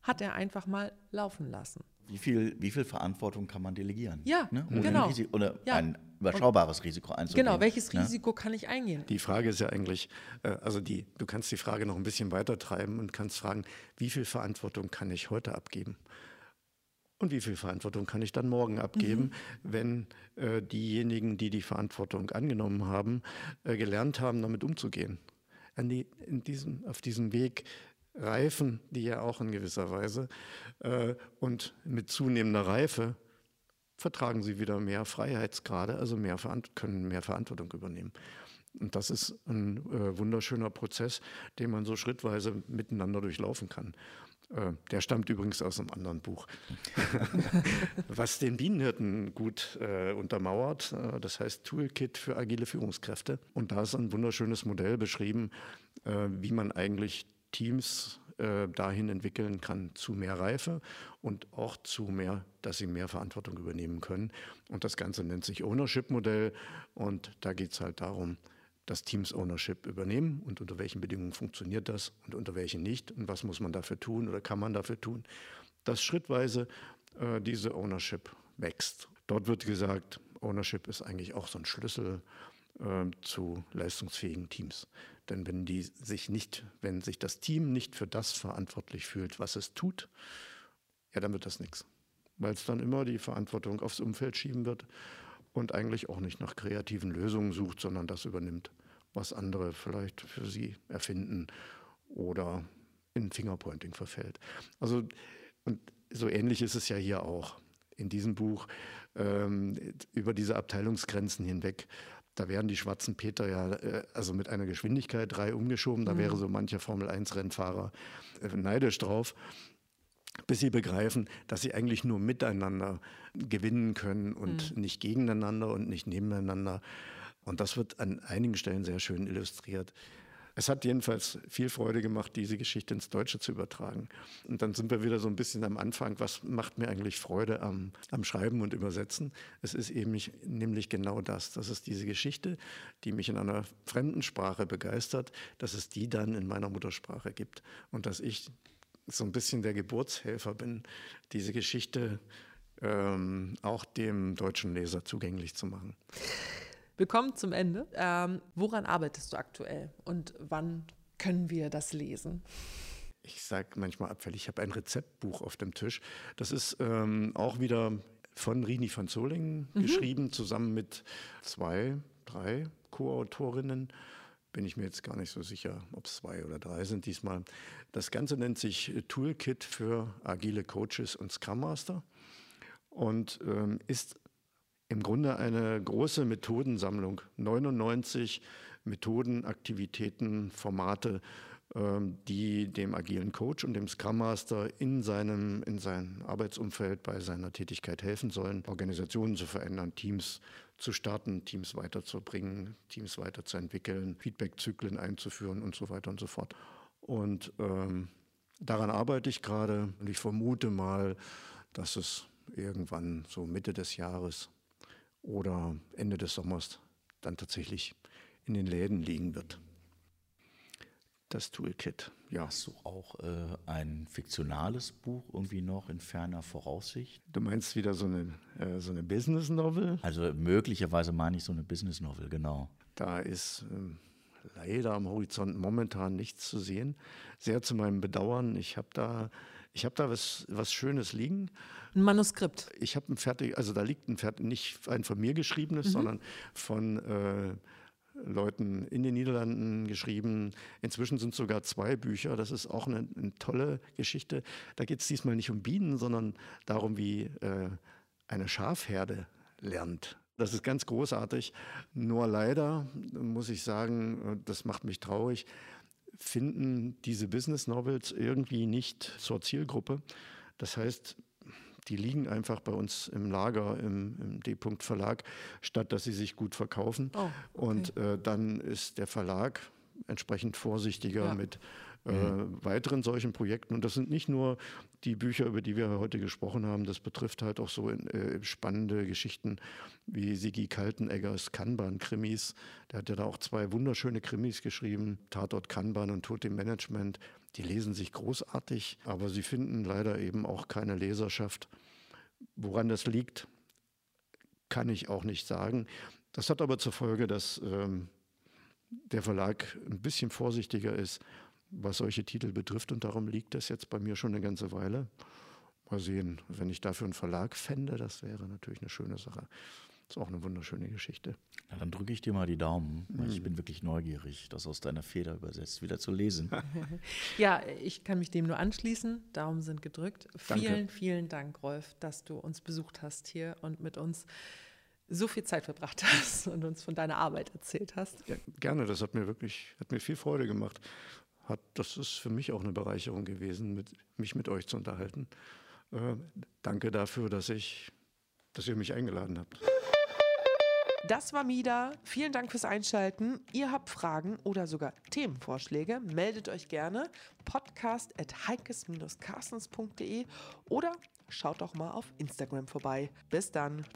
[SPEAKER 2] hat er einfach mal laufen lassen.
[SPEAKER 1] Wie viel, wie viel Verantwortung kann man delegieren?
[SPEAKER 2] Ja, ne? genau.
[SPEAKER 1] Ein oder ja. ein überschaubares Risiko einzugehen.
[SPEAKER 2] Genau, welches ne? Risiko kann ich eingehen?
[SPEAKER 3] Die Frage ist ja eigentlich, äh, also die, du kannst die Frage noch ein bisschen weiter treiben und kannst fragen, wie viel Verantwortung kann ich heute abgeben? Und wie viel Verantwortung kann ich dann morgen abgeben, mhm. wenn äh, diejenigen, die die Verantwortung angenommen haben, äh, gelernt haben, damit umzugehen? Die, in diesem, auf diesem Weg reifen die ja auch in gewisser Weise. Äh, und mit zunehmender Reife vertragen sie wieder mehr Freiheitsgrade, also mehr können mehr Verantwortung übernehmen. Und das ist ein äh, wunderschöner Prozess, den man so schrittweise miteinander durchlaufen kann. Äh, der stammt übrigens aus einem anderen Buch, was den Bienenhirten gut äh, untermauert. Äh, das heißt Toolkit für agile Führungskräfte. Und da ist ein wunderschönes Modell beschrieben, äh, wie man eigentlich Teams äh, dahin entwickeln kann zu mehr Reife und auch zu mehr, dass sie mehr Verantwortung übernehmen können. Und das Ganze nennt sich Ownership-Modell. Und da geht es halt darum, dass Teams Ownership übernehmen und unter welchen Bedingungen funktioniert das und unter welchen nicht und was muss man dafür tun oder kann man dafür tun, dass schrittweise äh, diese Ownership wächst. Dort wird gesagt, Ownership ist eigentlich auch so ein Schlüssel äh, zu leistungsfähigen Teams. Denn wenn die sich nicht, wenn sich das Team nicht für das verantwortlich fühlt, was es tut, ja, dann wird das nichts. Weil es dann immer die Verantwortung aufs Umfeld schieben wird und eigentlich auch nicht nach kreativen Lösungen sucht, sondern das übernimmt, was andere vielleicht für sie erfinden oder in Fingerpointing verfällt. Also, und so ähnlich ist es ja hier auch in diesem Buch ähm, über diese Abteilungsgrenzen hinweg. Da werden die schwarzen Peter ja äh, also mit einer Geschwindigkeit drei umgeschoben. Da mhm. wäre so mancher Formel-1-Rennfahrer äh, neidisch drauf bis sie begreifen, dass sie eigentlich nur miteinander gewinnen können und mhm. nicht gegeneinander und nicht nebeneinander. Und das wird an einigen Stellen sehr schön illustriert. Es hat jedenfalls viel Freude gemacht, diese Geschichte ins Deutsche zu übertragen. Und dann sind wir wieder so ein bisschen am Anfang, was macht mir eigentlich Freude am, am Schreiben und Übersetzen? Es ist eben nicht, nämlich genau das. Das ist diese Geschichte, die mich in einer fremden Sprache begeistert, dass es die dann in meiner Muttersprache gibt und dass ich so ein bisschen der Geburtshelfer bin, diese Geschichte ähm, auch dem deutschen Leser zugänglich zu machen.
[SPEAKER 2] Wir kommen zum Ende. Ähm, woran arbeitest du aktuell und wann können wir das lesen?
[SPEAKER 3] Ich sage manchmal abfällig, ich habe ein Rezeptbuch auf dem Tisch. Das ist ähm, auch wieder von Rini von Solingen mhm. geschrieben, zusammen mit zwei, drei Co-Autorinnen. Bin ich mir jetzt gar nicht so sicher, ob es zwei oder drei sind diesmal. Das Ganze nennt sich Toolkit für agile Coaches und Scrum Master und ähm, ist im Grunde eine große Methodensammlung. 99 Methoden, Aktivitäten, Formate, ähm, die dem agilen Coach und dem Scrum Master in seinem, in seinem Arbeitsumfeld bei seiner Tätigkeit helfen sollen, Organisationen zu verändern, Teams zu starten, Teams weiterzubringen, Teams weiterzuentwickeln, Feedbackzyklen einzuführen und so weiter und so fort. Und ähm, daran arbeite ich gerade und ich vermute mal, dass es irgendwann so Mitte des Jahres oder Ende des Sommers dann tatsächlich in den Läden liegen wird. Das Toolkit,
[SPEAKER 1] ja. Hast du auch äh, ein fiktionales Buch irgendwie noch in ferner Voraussicht?
[SPEAKER 3] Du meinst wieder so eine, äh, so eine Business Novel?
[SPEAKER 1] Also möglicherweise meine ich so eine Business Novel, genau.
[SPEAKER 3] Da ist ähm, leider am Horizont momentan nichts zu sehen. Sehr zu meinem Bedauern. Ich habe da ich habe da was, was Schönes liegen.
[SPEAKER 2] Ein Manuskript.
[SPEAKER 3] Ich habe ein fertig, also da liegt ein fertig, nicht ein von mir geschriebenes, mhm. sondern von äh, Leuten in den Niederlanden geschrieben. Inzwischen sind sogar zwei Bücher. Das ist auch eine, eine tolle Geschichte. Da geht es diesmal nicht um Bienen, sondern darum, wie äh, eine Schafherde lernt. Das ist ganz großartig. Nur leider muss ich sagen, das macht mich traurig finden diese Business Novels irgendwie nicht zur Zielgruppe. Das heißt, die liegen einfach bei uns im Lager, im, im D-Punkt Verlag, statt dass sie sich gut verkaufen. Oh, okay. Und äh, dann ist der Verlag entsprechend vorsichtiger ja. mit äh, mhm. weiteren solchen Projekten. Und das sind nicht nur die Bücher, über die wir heute gesprochen haben, das betrifft halt auch so äh, spannende Geschichten wie Sigi Kalteneggers Kanban-Krimis. Der hat ja da auch zwei wunderschöne Krimis geschrieben, Tatort Kanban und Tod im Management. Die lesen sich großartig, aber sie finden leider eben auch keine Leserschaft. Woran das liegt, kann ich auch nicht sagen. Das hat aber zur Folge, dass ähm, der Verlag ein bisschen vorsichtiger ist was solche Titel betrifft. Und darum liegt das jetzt bei mir schon eine ganze Weile. Mal sehen, wenn ich dafür einen Verlag fände, das wäre natürlich eine schöne Sache. Das ist auch eine wunderschöne Geschichte.
[SPEAKER 1] Na, dann drücke ich dir mal die Daumen, weil ich mhm. bin wirklich neugierig, das aus deiner Feder übersetzt wieder zu lesen.
[SPEAKER 2] ja, ich kann mich dem nur anschließen. Daumen sind gedrückt. Danke. Vielen, vielen Dank, Rolf, dass du uns besucht hast hier und mit uns so viel Zeit verbracht hast und uns von deiner Arbeit erzählt hast.
[SPEAKER 3] Ja, gerne, das hat mir wirklich, hat mir viel Freude gemacht hat, das ist für mich auch eine Bereicherung gewesen, mit, mich mit euch zu unterhalten. Äh, danke dafür, dass, ich, dass ihr mich eingeladen habt.
[SPEAKER 2] Das war Mida. Vielen Dank fürs Einschalten. Ihr habt Fragen oder sogar Themenvorschläge, meldet euch gerne. Podcast at heikes-carstens.de oder schaut doch mal auf Instagram vorbei. Bis dann.